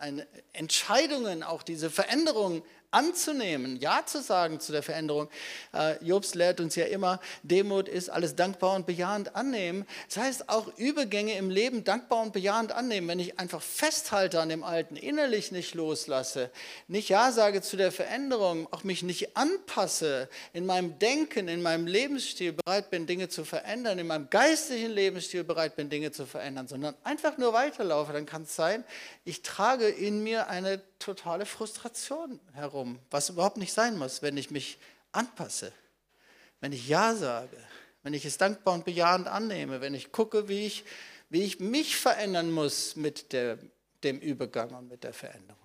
Entscheidungen, auch diese Veränderungen anzunehmen, Ja zu sagen zu der Veränderung. Äh, Jobs lehrt uns ja immer, Demut ist alles dankbar und bejahend annehmen. Das heißt auch Übergänge im Leben dankbar und bejahend annehmen. Wenn ich einfach festhalte an dem Alten, innerlich nicht loslasse, nicht Ja sage zu der Veränderung, auch mich nicht anpasse, in meinem Denken, in meinem Lebensstil bereit bin, Dinge zu verändern, in meinem geistlichen Lebensstil bereit bin, Dinge zu verändern, sondern einfach nur weiterlaufe, dann kann es sein, ich trage in mir eine totale Frustration herum, was überhaupt nicht sein muss, wenn ich mich anpasse, wenn ich Ja sage, wenn ich es dankbar und bejahend annehme, wenn ich gucke, wie ich, wie ich mich verändern muss mit der, dem Übergang und mit der Veränderung.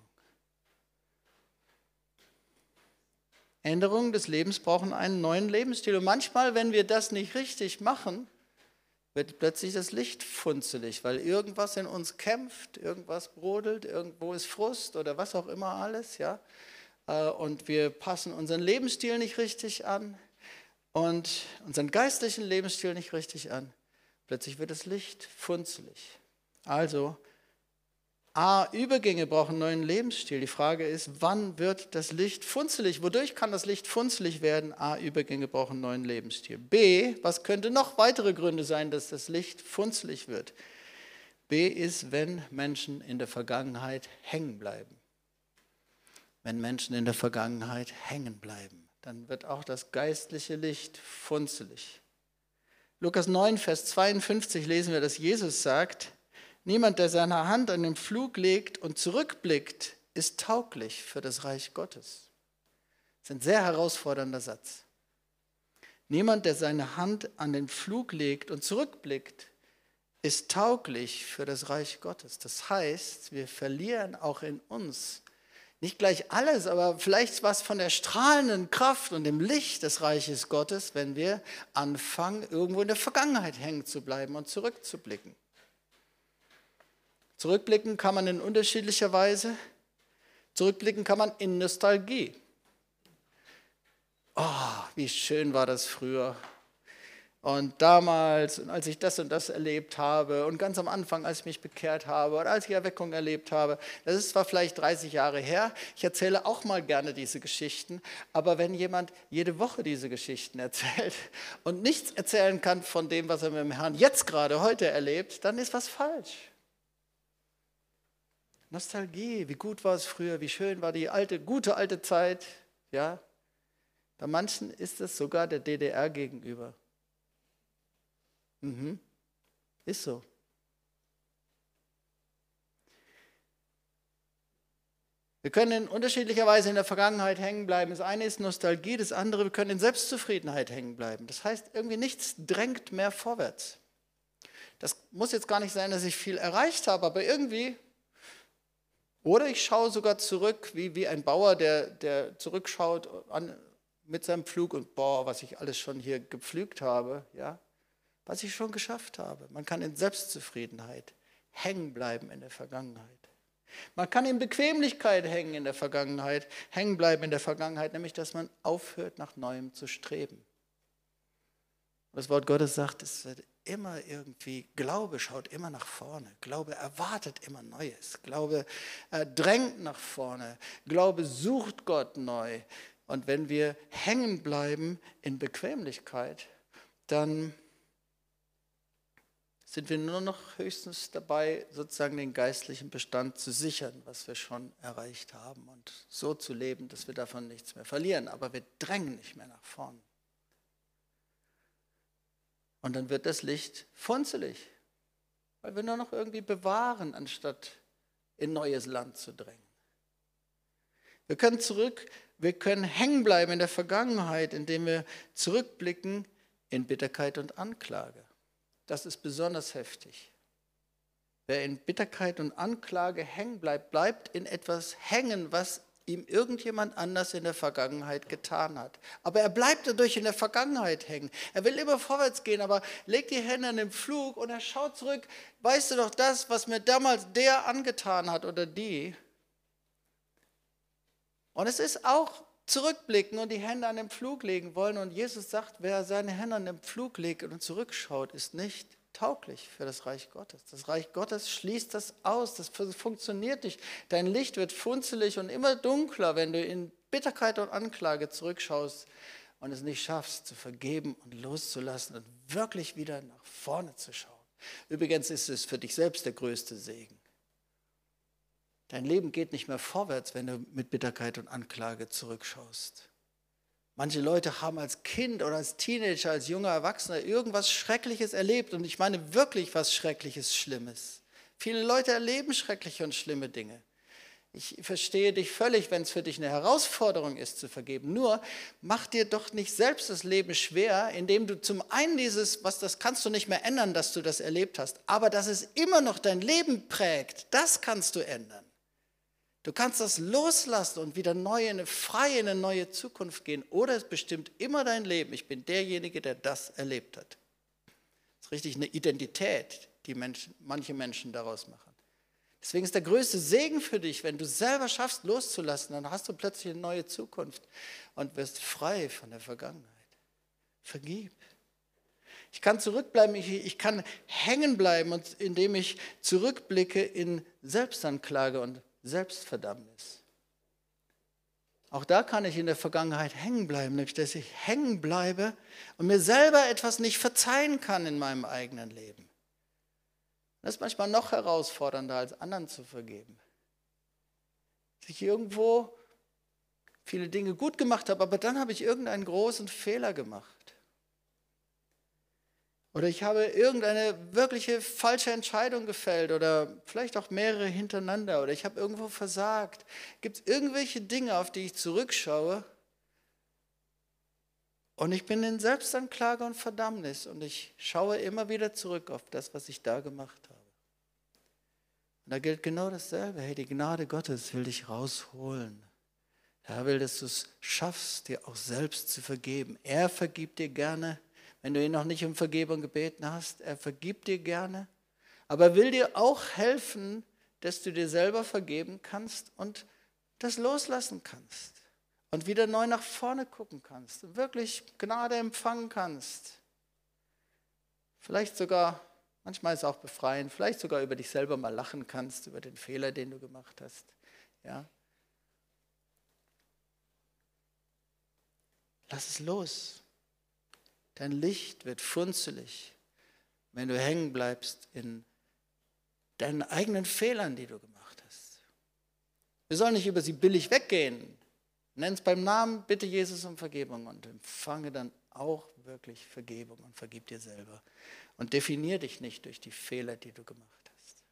Änderungen des Lebens brauchen einen neuen Lebensstil. Und manchmal, wenn wir das nicht richtig machen, wird plötzlich das Licht funzelig, weil irgendwas in uns kämpft, irgendwas brodelt, irgendwo ist Frust oder was auch immer alles, ja. Äh, und wir passen unseren Lebensstil nicht richtig an und unseren geistlichen Lebensstil nicht richtig an. Plötzlich wird das Licht funzelig. Also A, Übergänge brauchen einen neuen Lebensstil. Die Frage ist, wann wird das Licht funzelig? Wodurch kann das Licht funzelig werden? A, Übergänge brauchen einen neuen Lebensstil. B, was könnte noch weitere Gründe sein, dass das Licht funzelig wird? B ist, wenn Menschen in der Vergangenheit hängen bleiben. wenn Menschen in der Vergangenheit hängen bleiben. Dann wird auch das geistliche Licht funzelig. Lukas 9, Vers 52 lesen wir, dass Jesus sagt, niemand, der seine Hand an den Flug legt und zurückblickt, ist tauglich für das Reich Gottes. Das ist ein sehr herausfordernder Satz. Niemand, der seine Hand an den Flug legt und zurückblickt, ist tauglich für das Reich Gottes. Das heißt, wir verlieren auch in uns nicht gleich alles, aber vielleicht was von der strahlenden Kraft und dem Licht des Reiches Gottes, wenn wir anfangen, irgendwo in der Vergangenheit hängen zu bleiben und zurückzublicken. Zurückblicken kann man in unterschiedlicher Weise. Zurückblicken kann man in Nostalgie. Oh, wie schön war das früher. Und damals, als ich das und das erlebt habe und ganz am Anfang, als ich mich bekehrt habe oder als ich Erweckung erlebt habe, das ist zwar vielleicht 30 Jahre her, ich erzähle auch mal gerne diese Geschichten, aber wenn jemand jede Woche diese Geschichten erzählt und nichts erzählen kann von dem, was er mit dem Herrn jetzt gerade heute erlebt, dann ist was falsch. Nostalgie, wie gut war es früher, wie schön war die alte, gute alte Zeit, ja. Bei manchen ist es sogar der DDR gegenüber. Mhm. Ist so. Wir können in unterschiedlicher Weise in der Vergangenheit hängen bleiben. Das eine ist Nostalgie, das andere, wir können in Selbstzufriedenheit hängen bleiben. Das heißt, irgendwie nichts drängt mehr vorwärts. Das muss jetzt gar nicht sein, dass ich viel erreicht habe, aber irgendwie. Oder ich schaue sogar zurück, wie, wie ein Bauer, der, der zurückschaut an, mit seinem Pflug und boah, was ich alles schon hier gepflügt habe. Ja? was ich schon geschafft habe. Man kann in Selbstzufriedenheit hängen bleiben in der Vergangenheit. Man kann in Bequemlichkeit hängen in der Vergangenheit, hängen bleiben in der Vergangenheit, nämlich dass man aufhört, nach Neuem zu streben. Das Wort Gottes sagt, es wird immer irgendwie, Glaube schaut immer nach vorne, Glaube erwartet immer Neues, Glaube äh, drängt nach vorne, Glaube sucht Gott neu. Und wenn wir hängen bleiben in Bequemlichkeit, dann sind wir nur noch höchstens dabei, sozusagen den geistlichen Bestand zu sichern, was wir schon erreicht haben und so zu leben, dass wir davon nichts mehr verlieren. Aber wir drängen nicht mehr nach vorn. Und dann wird das Licht funzelig, weil wir nur noch irgendwie bewahren, anstatt in neues Land zu drängen. Wir können zurück, wir können hängen bleiben in der Vergangenheit, indem wir zurückblicken in Bitterkeit und Anklage. Das ist besonders heftig. Wer in Bitterkeit und Anklage hängen bleibt, bleibt in etwas hängen, was ihm irgendjemand anders in der Vergangenheit getan hat. Aber er bleibt dadurch in der Vergangenheit hängen. Er will immer vorwärts gehen, aber legt die Hände an den Flug und er schaut zurück. Weißt du doch das, was mir damals der angetan hat oder die? Und es ist auch zurückblicken und die Hände an den Pflug legen wollen. Und Jesus sagt, wer seine Hände an den Pflug legt und zurückschaut, ist nicht tauglich für das Reich Gottes. Das Reich Gottes schließt das aus, das funktioniert nicht. Dein Licht wird funzelig und immer dunkler, wenn du in Bitterkeit und Anklage zurückschaust und es nicht schaffst, zu vergeben und loszulassen und wirklich wieder nach vorne zu schauen. Übrigens ist es für dich selbst der größte Segen. Dein Leben geht nicht mehr vorwärts, wenn du mit Bitterkeit und Anklage zurückschaust. Manche Leute haben als Kind oder als Teenager, als junger Erwachsener irgendwas Schreckliches erlebt. Und ich meine wirklich was Schreckliches, Schlimmes. Viele Leute erleben schreckliche und schlimme Dinge. Ich verstehe dich völlig, wenn es für dich eine Herausforderung ist zu vergeben. Nur mach dir doch nicht selbst das Leben schwer, indem du zum einen dieses, was das kannst du nicht mehr ändern, dass du das erlebt hast, aber dass es immer noch dein Leben prägt, das kannst du ändern. Du kannst das loslassen und wieder neu in eine freie, in eine neue Zukunft gehen. Oder es bestimmt immer dein Leben. Ich bin derjenige, der das erlebt hat. Das ist richtig eine Identität, die Menschen, manche Menschen daraus machen. Deswegen ist der größte Segen für dich, wenn du selber schaffst, loszulassen, dann hast du plötzlich eine neue Zukunft und wirst frei von der Vergangenheit. Vergib. Ich kann zurückbleiben, ich, ich kann hängen bleiben, indem ich zurückblicke in Selbstanklage und Selbstverdammnis. Auch da kann ich in der Vergangenheit hängen bleiben, nämlich dass ich hängen bleibe und mir selber etwas nicht verzeihen kann in meinem eigenen Leben. Das ist manchmal noch herausfordernder, als anderen zu vergeben. Sich irgendwo viele Dinge gut gemacht habe, aber dann habe ich irgendeinen großen Fehler gemacht. Oder ich habe irgendeine wirkliche falsche Entscheidung gefällt oder vielleicht auch mehrere hintereinander oder ich habe irgendwo versagt. Gibt es irgendwelche Dinge, auf die ich zurückschaue und ich bin in Selbstanklage und Verdammnis und ich schaue immer wieder zurück auf das, was ich da gemacht habe. Und da gilt genau dasselbe. Hey, die Gnade Gottes will dich rausholen. Er will, dass du es schaffst, dir auch selbst zu vergeben. Er vergibt dir gerne wenn du ihn noch nicht um Vergebung gebeten hast. Er vergibt dir gerne, aber er will dir auch helfen, dass du dir selber vergeben kannst und das loslassen kannst und wieder neu nach vorne gucken kannst und wirklich Gnade empfangen kannst. Vielleicht sogar, manchmal ist es auch befreiend, vielleicht sogar über dich selber mal lachen kannst, über den Fehler, den du gemacht hast. Ja. Lass es los. Dein Licht wird funzelig, wenn du hängen bleibst in deinen eigenen Fehlern, die du gemacht hast. Wir sollen nicht über sie billig weggehen. Nenn es beim Namen, bitte Jesus um Vergebung und empfange dann auch wirklich Vergebung und vergib dir selber. Und definier dich nicht durch die Fehler, die du gemacht hast.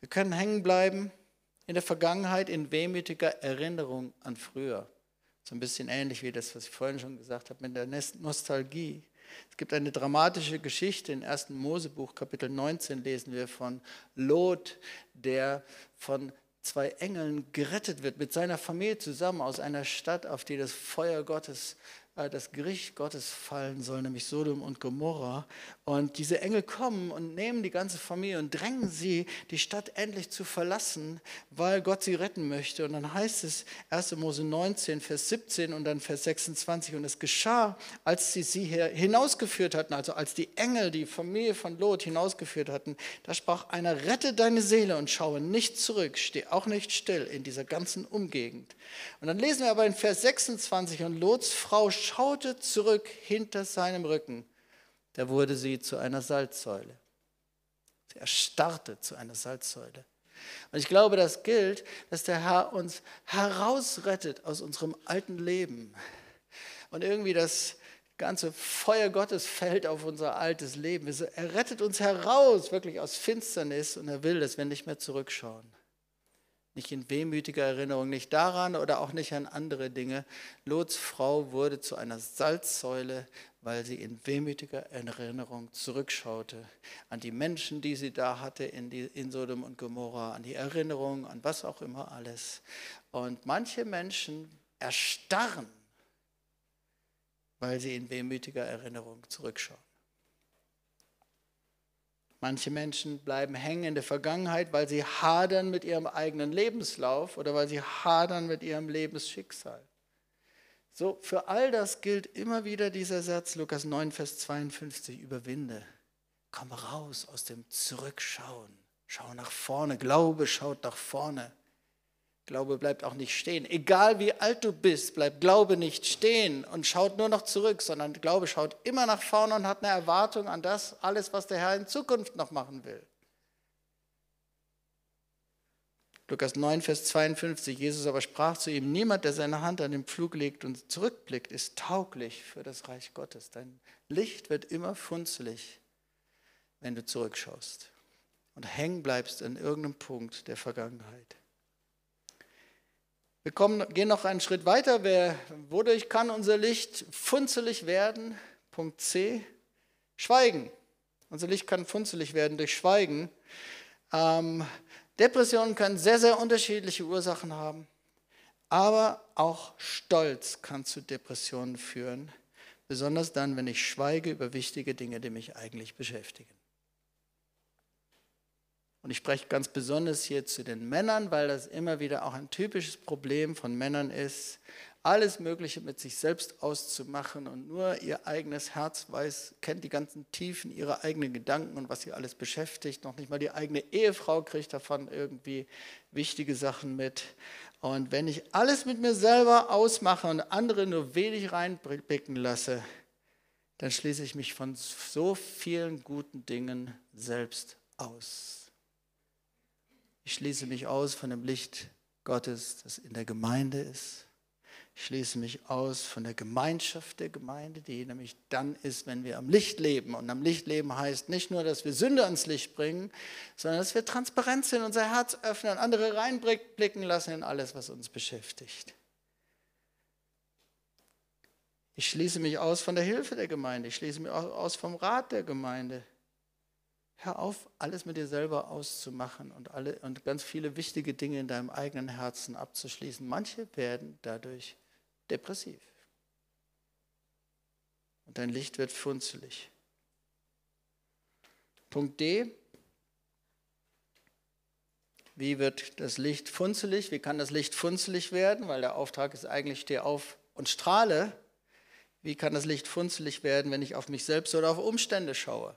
Wir können hängen bleiben in der Vergangenheit in wehmütiger Erinnerung an früher. So ein bisschen ähnlich wie das, was ich vorhin schon gesagt habe mit der Nostalgie. Es gibt eine dramatische Geschichte in 1. Mosebuch, Kapitel 19, lesen wir von Lot, der von zwei Engeln gerettet wird, mit seiner Familie zusammen aus einer Stadt, auf die das Feuer Gottes das Gericht Gottes fallen soll, nämlich Sodom und Gomorra. Und diese Engel kommen und nehmen die ganze Familie und drängen sie, die Stadt endlich zu verlassen, weil Gott sie retten möchte. Und dann heißt es 1. Mose 19, Vers 17 und dann Vers 26. Und es geschah, als sie sie hinausgeführt hatten, also als die Engel die Familie von Lot hinausgeführt hatten, da sprach einer, rette deine Seele und schaue nicht zurück, steh auch nicht still in dieser ganzen Umgegend. Und dann lesen wir aber in Vers 26, und Lots Frau schaute zurück hinter seinem Rücken. Da wurde sie zu einer Salzsäule. Sie erstarrte zu einer Salzsäule. Und ich glaube, das gilt, dass der Herr uns herausrettet aus unserem alten Leben. Und irgendwie das ganze Feuer Gottes fällt auf unser altes Leben. Er rettet uns heraus, wirklich aus Finsternis, und er will, dass wir nicht mehr zurückschauen nicht in wehmütiger Erinnerung, nicht daran oder auch nicht an andere Dinge. Lots Frau wurde zu einer Salzsäule, weil sie in wehmütiger Erinnerung zurückschaute an die Menschen, die sie da hatte in, die, in Sodom und Gomorra, an die Erinnerung, an was auch immer alles. Und manche Menschen erstarren, weil sie in wehmütiger Erinnerung zurückschauen. Manche Menschen bleiben hängen in der Vergangenheit, weil sie hadern mit ihrem eigenen Lebenslauf oder weil sie hadern mit ihrem Lebensschicksal. So, für all das gilt immer wieder dieser Satz, Lukas 9, Vers 52, überwinde. Komm raus aus dem Zurückschauen. Schau nach vorne. Glaube schaut nach vorne. Glaube bleibt auch nicht stehen. Egal wie alt du bist, bleibt Glaube nicht stehen und schaut nur noch zurück, sondern Glaube schaut immer nach vorne und hat eine Erwartung an das, alles, was der Herr in Zukunft noch machen will. Lukas 9, Vers 52, Jesus aber sprach zu ihm, niemand, der seine Hand an den Pflug legt und zurückblickt, ist tauglich für das Reich Gottes. Dein Licht wird immer funzelig, wenn du zurückschaust und hängen bleibst an irgendeinem Punkt der Vergangenheit. Wir kommen, gehen noch einen Schritt weiter. Wer, wodurch kann unser Licht funzelig werden? Punkt C. Schweigen. Unser Licht kann funzelig werden durch Schweigen. Ähm, Depressionen können sehr, sehr unterschiedliche Ursachen haben. Aber auch Stolz kann zu Depressionen führen. Besonders dann, wenn ich schweige über wichtige Dinge, die mich eigentlich beschäftigen. Und ich spreche ganz besonders hier zu den Männern, weil das immer wieder auch ein typisches Problem von Männern ist, alles Mögliche mit sich selbst auszumachen und nur ihr eigenes Herz weiß, kennt die ganzen Tiefen ihrer eigenen Gedanken und was sie alles beschäftigt. Noch nicht mal die eigene Ehefrau kriegt davon irgendwie wichtige Sachen mit. Und wenn ich alles mit mir selber ausmache und andere nur wenig reinblicken lasse, dann schließe ich mich von so vielen guten Dingen selbst aus. Ich schließe mich aus von dem Licht Gottes, das in der Gemeinde ist. Ich schließe mich aus von der Gemeinschaft der Gemeinde, die nämlich dann ist, wenn wir am Licht leben. Und am Licht leben heißt nicht nur, dass wir Sünde ans Licht bringen, sondern dass wir transparent sind, unser Herz öffnen, andere reinblicken lassen in alles, was uns beschäftigt. Ich schließe mich aus von der Hilfe der Gemeinde. Ich schließe mich aus vom Rat der Gemeinde. Hör auf, alles mit dir selber auszumachen und, alle, und ganz viele wichtige Dinge in deinem eigenen Herzen abzuschließen. Manche werden dadurch depressiv. Und dein Licht wird funzelig. Punkt D. Wie wird das Licht funzelig? Wie kann das Licht funzelig werden? Weil der Auftrag ist eigentlich, steh auf und strahle. Wie kann das Licht funzelig werden, wenn ich auf mich selbst oder auf Umstände schaue?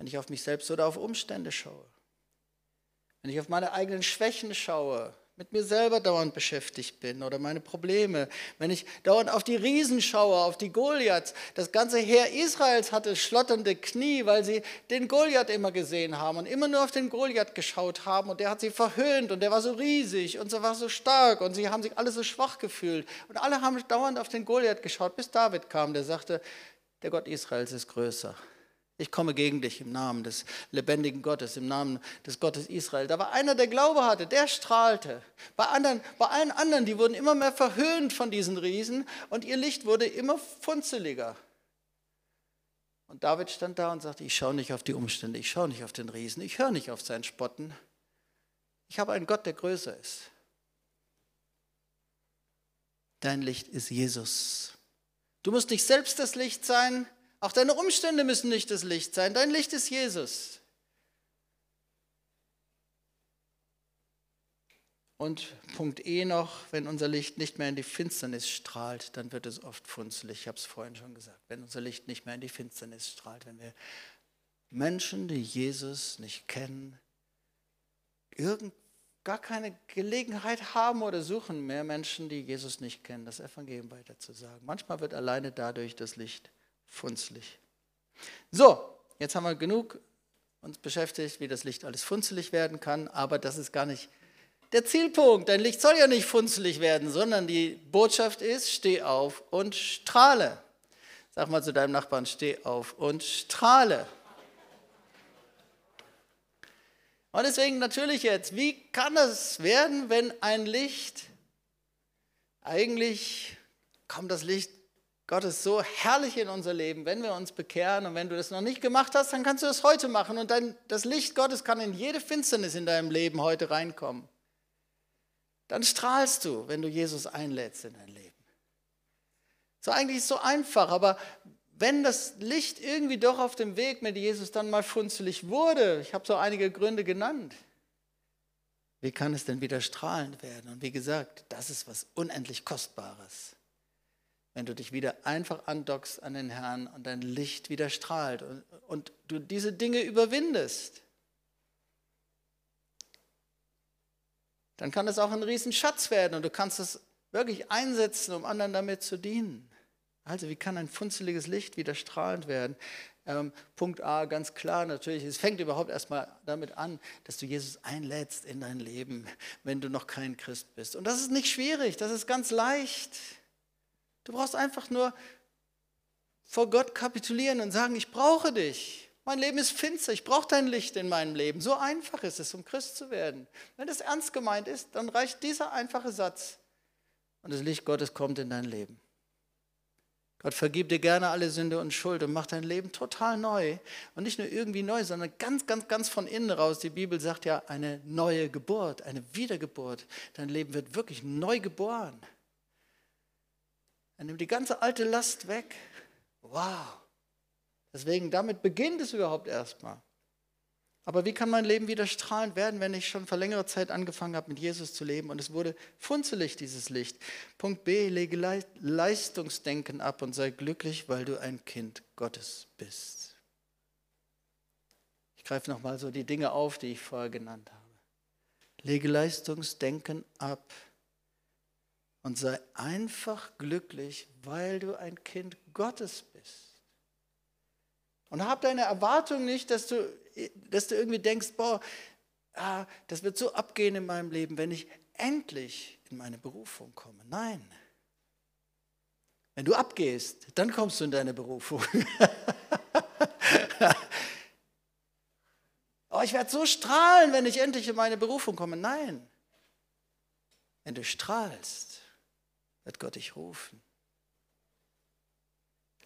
Wenn ich auf mich selbst oder auf Umstände schaue? Wenn ich auf meine eigenen Schwächen schaue, mit mir selber dauernd beschäftigt bin oder meine Probleme, wenn ich dauernd auf die Riesen schaue, auf die Goliaths, das ganze Heer Israels hatte schlotternde Knie, weil sie den Goliath immer gesehen haben und immer nur auf den Goliath geschaut haben und der hat sie verhöhnt und der war so riesig und so war so stark und sie haben sich alle so schwach gefühlt und alle haben dauernd auf den Goliath geschaut, bis David kam, der sagte, der Gott Israels ist größer. Ich komme gegen dich im Namen des lebendigen Gottes, im Namen des Gottes Israel. Da war einer, der Glaube hatte, der strahlte. Bei, anderen, bei allen anderen, die wurden immer mehr verhöhnt von diesen Riesen und ihr Licht wurde immer funzeliger. Und David stand da und sagte, ich schaue nicht auf die Umstände, ich schaue nicht auf den Riesen, ich höre nicht auf sein Spotten. Ich habe einen Gott, der größer ist. Dein Licht ist Jesus. Du musst nicht selbst das Licht sein, auch deine Umstände müssen nicht das Licht sein. Dein Licht ist Jesus. Und Punkt E noch, wenn unser Licht nicht mehr in die Finsternis strahlt, dann wird es oft funzelig. Ich habe es vorhin schon gesagt. Wenn unser Licht nicht mehr in die Finsternis strahlt, wenn wir Menschen, die Jesus nicht kennen, irgend, gar keine Gelegenheit haben oder suchen mehr Menschen, die Jesus nicht kennen, das Evangelium weiterzusagen. Manchmal wird alleine dadurch das Licht funzlig. So, jetzt haben wir genug uns beschäftigt, wie das Licht alles funzelig werden kann, aber das ist gar nicht der Zielpunkt. Dein Licht soll ja nicht funzelig werden, sondern die Botschaft ist, steh auf und strahle. Sag mal zu deinem Nachbarn, steh auf und strahle. Und deswegen natürlich jetzt, wie kann das werden, wenn ein Licht eigentlich kommt das Licht Gott ist so herrlich in unser Leben, wenn wir uns bekehren. Und wenn du das noch nicht gemacht hast, dann kannst du das heute machen. Und dann, das Licht Gottes kann in jede Finsternis in deinem Leben heute reinkommen. Dann strahlst du, wenn du Jesus einlädst in dein Leben. So eigentlich ist es so einfach, aber wenn das Licht irgendwie doch auf dem Weg mit Jesus dann mal funzelig wurde, ich habe so einige Gründe genannt, wie kann es denn wieder strahlend werden? Und wie gesagt, das ist was unendlich Kostbares wenn du dich wieder einfach andockst an den Herrn und dein Licht wieder strahlt und, und du diese Dinge überwindest, dann kann das auch ein Riesenschatz werden und du kannst es wirklich einsetzen, um anderen damit zu dienen. Also wie kann ein funzeliges Licht wieder strahlend werden? Ähm, Punkt A, ganz klar natürlich, es fängt überhaupt erstmal damit an, dass du Jesus einlädst in dein Leben, wenn du noch kein Christ bist. Und das ist nicht schwierig, das ist ganz leicht. Du brauchst einfach nur vor Gott kapitulieren und sagen, ich brauche dich. Mein Leben ist finster, ich brauche dein Licht in meinem Leben. So einfach ist es, um Christ zu werden. Wenn das ernst gemeint ist, dann reicht dieser einfache Satz und das Licht Gottes kommt in dein Leben. Gott vergibt dir gerne alle Sünde und Schuld und macht dein Leben total neu. Und nicht nur irgendwie neu, sondern ganz, ganz, ganz von innen raus. Die Bibel sagt ja, eine neue Geburt, eine Wiedergeburt. Dein Leben wird wirklich neu geboren. Er nimmt die ganze alte Last weg. Wow. Deswegen, damit beginnt es überhaupt erstmal. Aber wie kann mein Leben wieder strahlend werden, wenn ich schon vor längerer Zeit angefangen habe, mit Jesus zu leben und es wurde funzelig, dieses Licht? Punkt B, lege Leistungsdenken ab und sei glücklich, weil du ein Kind Gottes bist. Ich greife nochmal so die Dinge auf, die ich vorher genannt habe. Lege Leistungsdenken ab und sei einfach glücklich, weil du ein Kind Gottes bist. Und hab deine Erwartung nicht, dass du, dass du irgendwie denkst, boah, ah, das wird so abgehen in meinem Leben, wenn ich endlich in meine Berufung komme. Nein. Wenn du abgehst, dann kommst du in deine Berufung. oh, ich werde so strahlen, wenn ich endlich in meine Berufung komme. Nein. Wenn du strahlst, wird Gott dich rufen.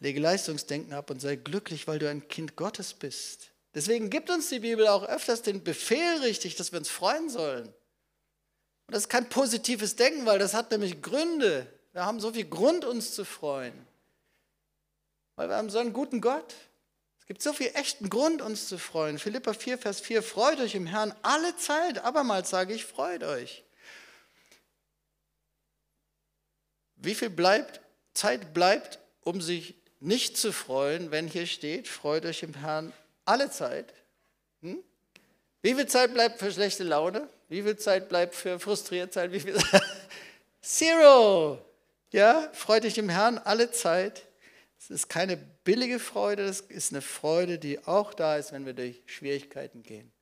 Lege Leistungsdenken ab und sei glücklich, weil du ein Kind Gottes bist. Deswegen gibt uns die Bibel auch öfters den Befehl richtig, dass wir uns freuen sollen. Und das ist kein positives Denken, weil das hat nämlich Gründe. Wir haben so viel Grund, uns zu freuen. Weil wir haben so einen guten Gott. Es gibt so viel echten Grund, uns zu freuen. Philippa 4, Vers 4, freut euch im Herrn alle Zeit. Abermals sage ich, freut euch. Wie viel bleibt, Zeit bleibt, um sich nicht zu freuen, wenn hier steht, freut euch im Herrn alle Zeit. Hm? Wie viel Zeit bleibt für schlechte Laune? Wie viel Zeit bleibt für Frustriertheit? Wie viel? Zero. Ja, freut dich im Herrn alle Zeit. Es ist keine billige Freude, es ist eine Freude, die auch da ist, wenn wir durch Schwierigkeiten gehen.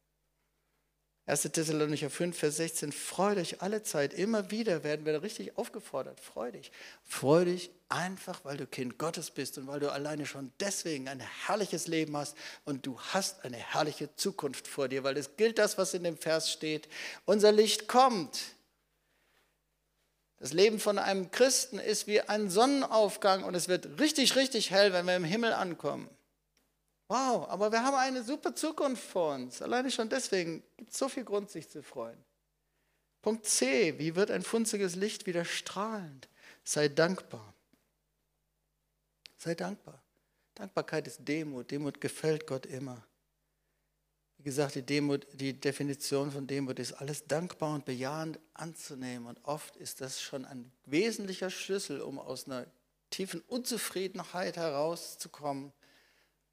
1. Thessalonicher 5, Vers 16, freu dich alle Zeit, immer wieder werden wir richtig aufgefordert, freu dich. Freu dich einfach, weil du Kind Gottes bist und weil du alleine schon deswegen ein herrliches Leben hast und du hast eine herrliche Zukunft vor dir, weil es gilt das, was in dem Vers steht, unser Licht kommt. Das Leben von einem Christen ist wie ein Sonnenaufgang und es wird richtig, richtig hell, wenn wir im Himmel ankommen. Wow, aber wir haben eine super Zukunft vor uns. Alleine schon deswegen gibt es so viel Grund, sich zu freuen. Punkt C, wie wird ein funziges Licht wieder strahlend? Sei dankbar. Sei dankbar. Dankbarkeit ist Demut. Demut gefällt Gott immer. Wie gesagt, die, Demut, die Definition von Demut ist, alles dankbar und bejahend anzunehmen. Und oft ist das schon ein wesentlicher Schlüssel, um aus einer tiefen Unzufriedenheit herauszukommen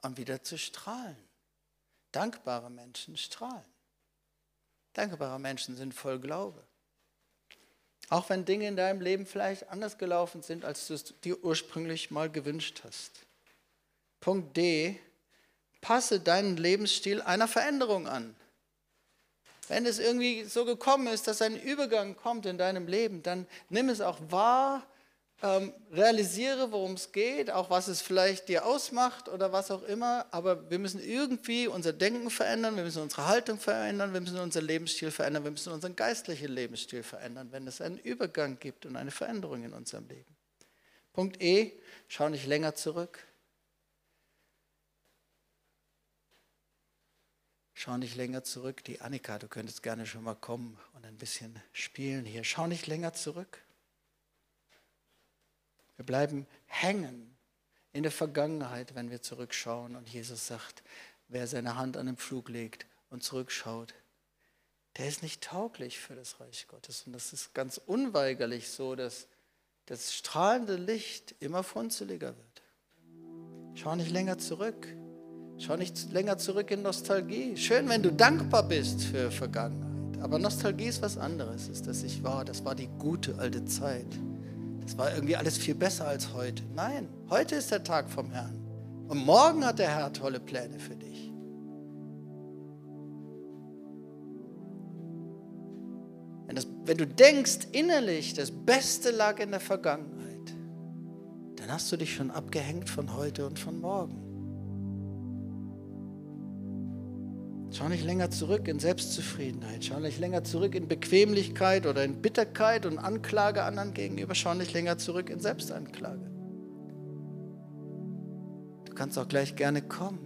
um wieder zu strahlen. Dankbare Menschen strahlen. Dankbare Menschen sind voll Glaube. Auch wenn Dinge in deinem Leben vielleicht anders gelaufen sind, als du es dir ursprünglich mal gewünscht hast. Punkt D. Passe deinen Lebensstil einer Veränderung an. Wenn es irgendwie so gekommen ist, dass ein Übergang kommt in deinem Leben, dann nimm es auch wahr ähm, realisiere, worum es geht, auch was es vielleicht dir ausmacht oder was auch immer, aber wir müssen irgendwie unser Denken verändern, wir müssen unsere Haltung verändern, wir müssen unseren Lebensstil verändern, wir müssen unseren geistlichen Lebensstil verändern, wenn es einen Übergang gibt und eine Veränderung in unserem Leben. Punkt E, schau nicht länger zurück. Schau nicht länger zurück. Die Annika, du könntest gerne schon mal kommen und ein bisschen spielen hier. Schau nicht länger zurück. Wir bleiben hängen in der Vergangenheit, wenn wir zurückschauen. Und Jesus sagt, wer seine Hand an den Pflug legt und zurückschaut, der ist nicht tauglich für das Reich Gottes. Und das ist ganz unweigerlich so, dass das strahlende Licht immer funzeliger wird. Schau nicht länger zurück. Schau nicht länger zurück in Nostalgie. Schön, wenn du dankbar bist für Vergangenheit. Aber Nostalgie ist was anderes. Ist, dass ich war, das war die gute alte Zeit. Es war irgendwie alles viel besser als heute. Nein, heute ist der Tag vom Herrn. Und morgen hat der Herr tolle Pläne für dich. Wenn, das, wenn du denkst innerlich, das Beste lag in der Vergangenheit, dann hast du dich schon abgehängt von heute und von morgen. Schau nicht länger zurück in Selbstzufriedenheit. Schau nicht länger zurück in Bequemlichkeit oder in Bitterkeit und Anklage anderen gegenüber. Schau nicht länger zurück in Selbstanklage. Du kannst auch gleich gerne kommen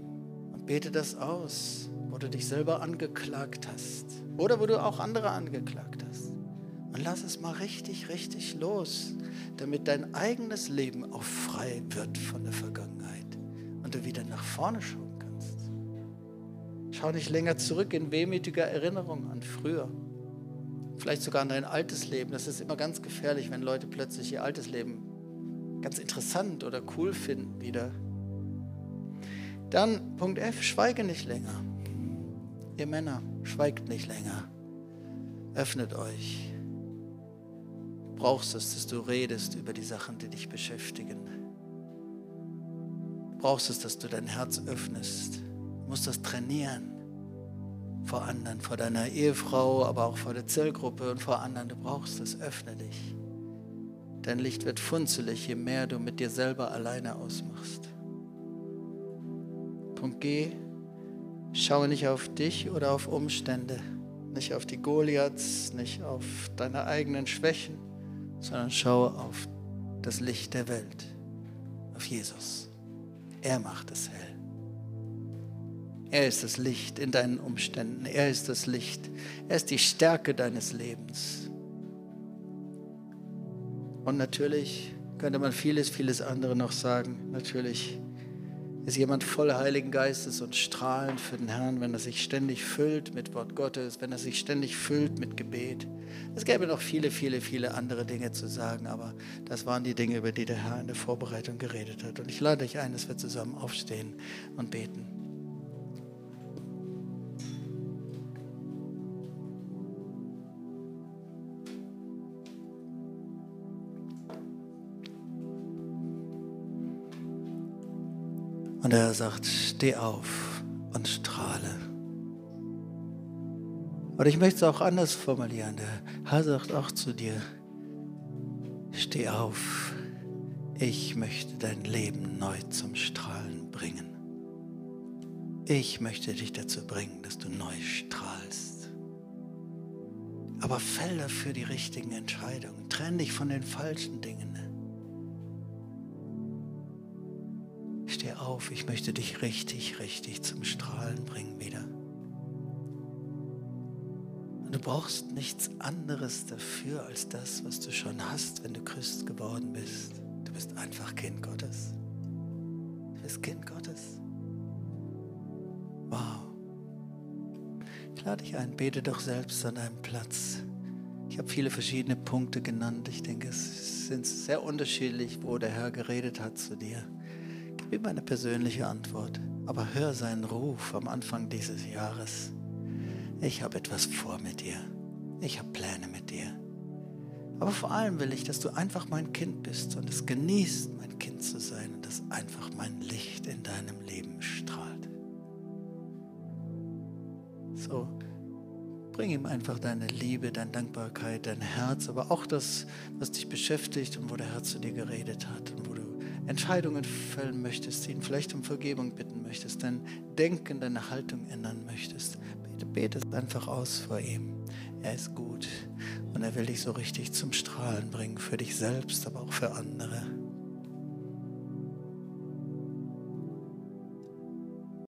und bete das aus, wo du dich selber angeklagt hast oder wo du auch andere angeklagt hast. Und lass es mal richtig, richtig los, damit dein eigenes Leben auch frei wird von der Vergangenheit und du wieder nach vorne schaust. Schau nicht länger zurück in wehmütiger Erinnerung an früher. Vielleicht sogar an dein altes Leben. Das ist immer ganz gefährlich, wenn Leute plötzlich ihr altes Leben ganz interessant oder cool finden wieder. Dann Punkt F, schweige nicht länger. Ihr Männer, schweigt nicht länger. Öffnet euch. Du brauchst es, dass du redest über die Sachen, die dich beschäftigen. Du brauchst es, dass du dein Herz öffnest. Du musst das trainieren. vor anderen, vor deiner Ehefrau, aber auch vor der Zellgruppe und vor anderen. Du brauchst es, öffne dich. Dein Licht wird funzelig, je mehr du mit dir selber alleine ausmachst. Punkt G. Schaue nicht auf dich oder auf Umstände, nicht auf die Goliaths, nicht auf deine eigenen Schwächen, sondern schaue auf das Licht der Welt, auf Jesus. Er macht es hell. Er ist das Licht in deinen Umständen. Er ist das Licht. Er ist die Stärke deines Lebens. Und natürlich könnte man vieles, vieles andere noch sagen. Natürlich ist jemand voll Heiligen Geistes und strahlend für den Herrn, wenn er sich ständig füllt mit Wort Gottes, wenn er sich ständig füllt mit Gebet. Es gäbe noch viele, viele, viele andere Dinge zu sagen, aber das waren die Dinge, über die der Herr in der Vorbereitung geredet hat. Und ich lade euch ein, dass wir zusammen aufstehen und beten. Und er sagt, steh auf und strahle. Oder ich möchte es auch anders formulieren. Der Herr sagt auch zu dir, steh auf, ich möchte dein Leben neu zum Strahlen bringen. Ich möchte dich dazu bringen, dass du neu strahlst. Aber fäll dafür die richtigen Entscheidungen. Trenn dich von den falschen Dingen. Auf, ich möchte dich richtig, richtig zum Strahlen bringen wieder. Und du brauchst nichts anderes dafür als das, was du schon hast, wenn du Christ geworden bist. Du bist einfach Kind Gottes. Du bist Kind Gottes. Wow. Ich lade dich ein, bete doch selbst an deinem Platz. Ich habe viele verschiedene Punkte genannt. Ich denke, es sind sehr unterschiedlich, wo der Herr geredet hat zu dir. Gib ihm eine persönliche Antwort, aber hör seinen Ruf am Anfang dieses Jahres. Ich habe etwas vor mit dir. Ich habe Pläne mit dir. Aber vor allem will ich, dass du einfach mein Kind bist und es genießt, mein Kind zu sein und dass einfach mein Licht in deinem Leben strahlt. So, bring ihm einfach deine Liebe, deine Dankbarkeit, dein Herz, aber auch das, was dich beschäftigt und wo der Herr zu dir geredet hat und wo Entscheidungen fällen möchtest, ihn vielleicht um Vergebung bitten möchtest, dein Denken, deine Haltung ändern möchtest, bete, bete einfach aus vor ihm. Er ist gut und er will dich so richtig zum Strahlen bringen, für dich selbst, aber auch für andere.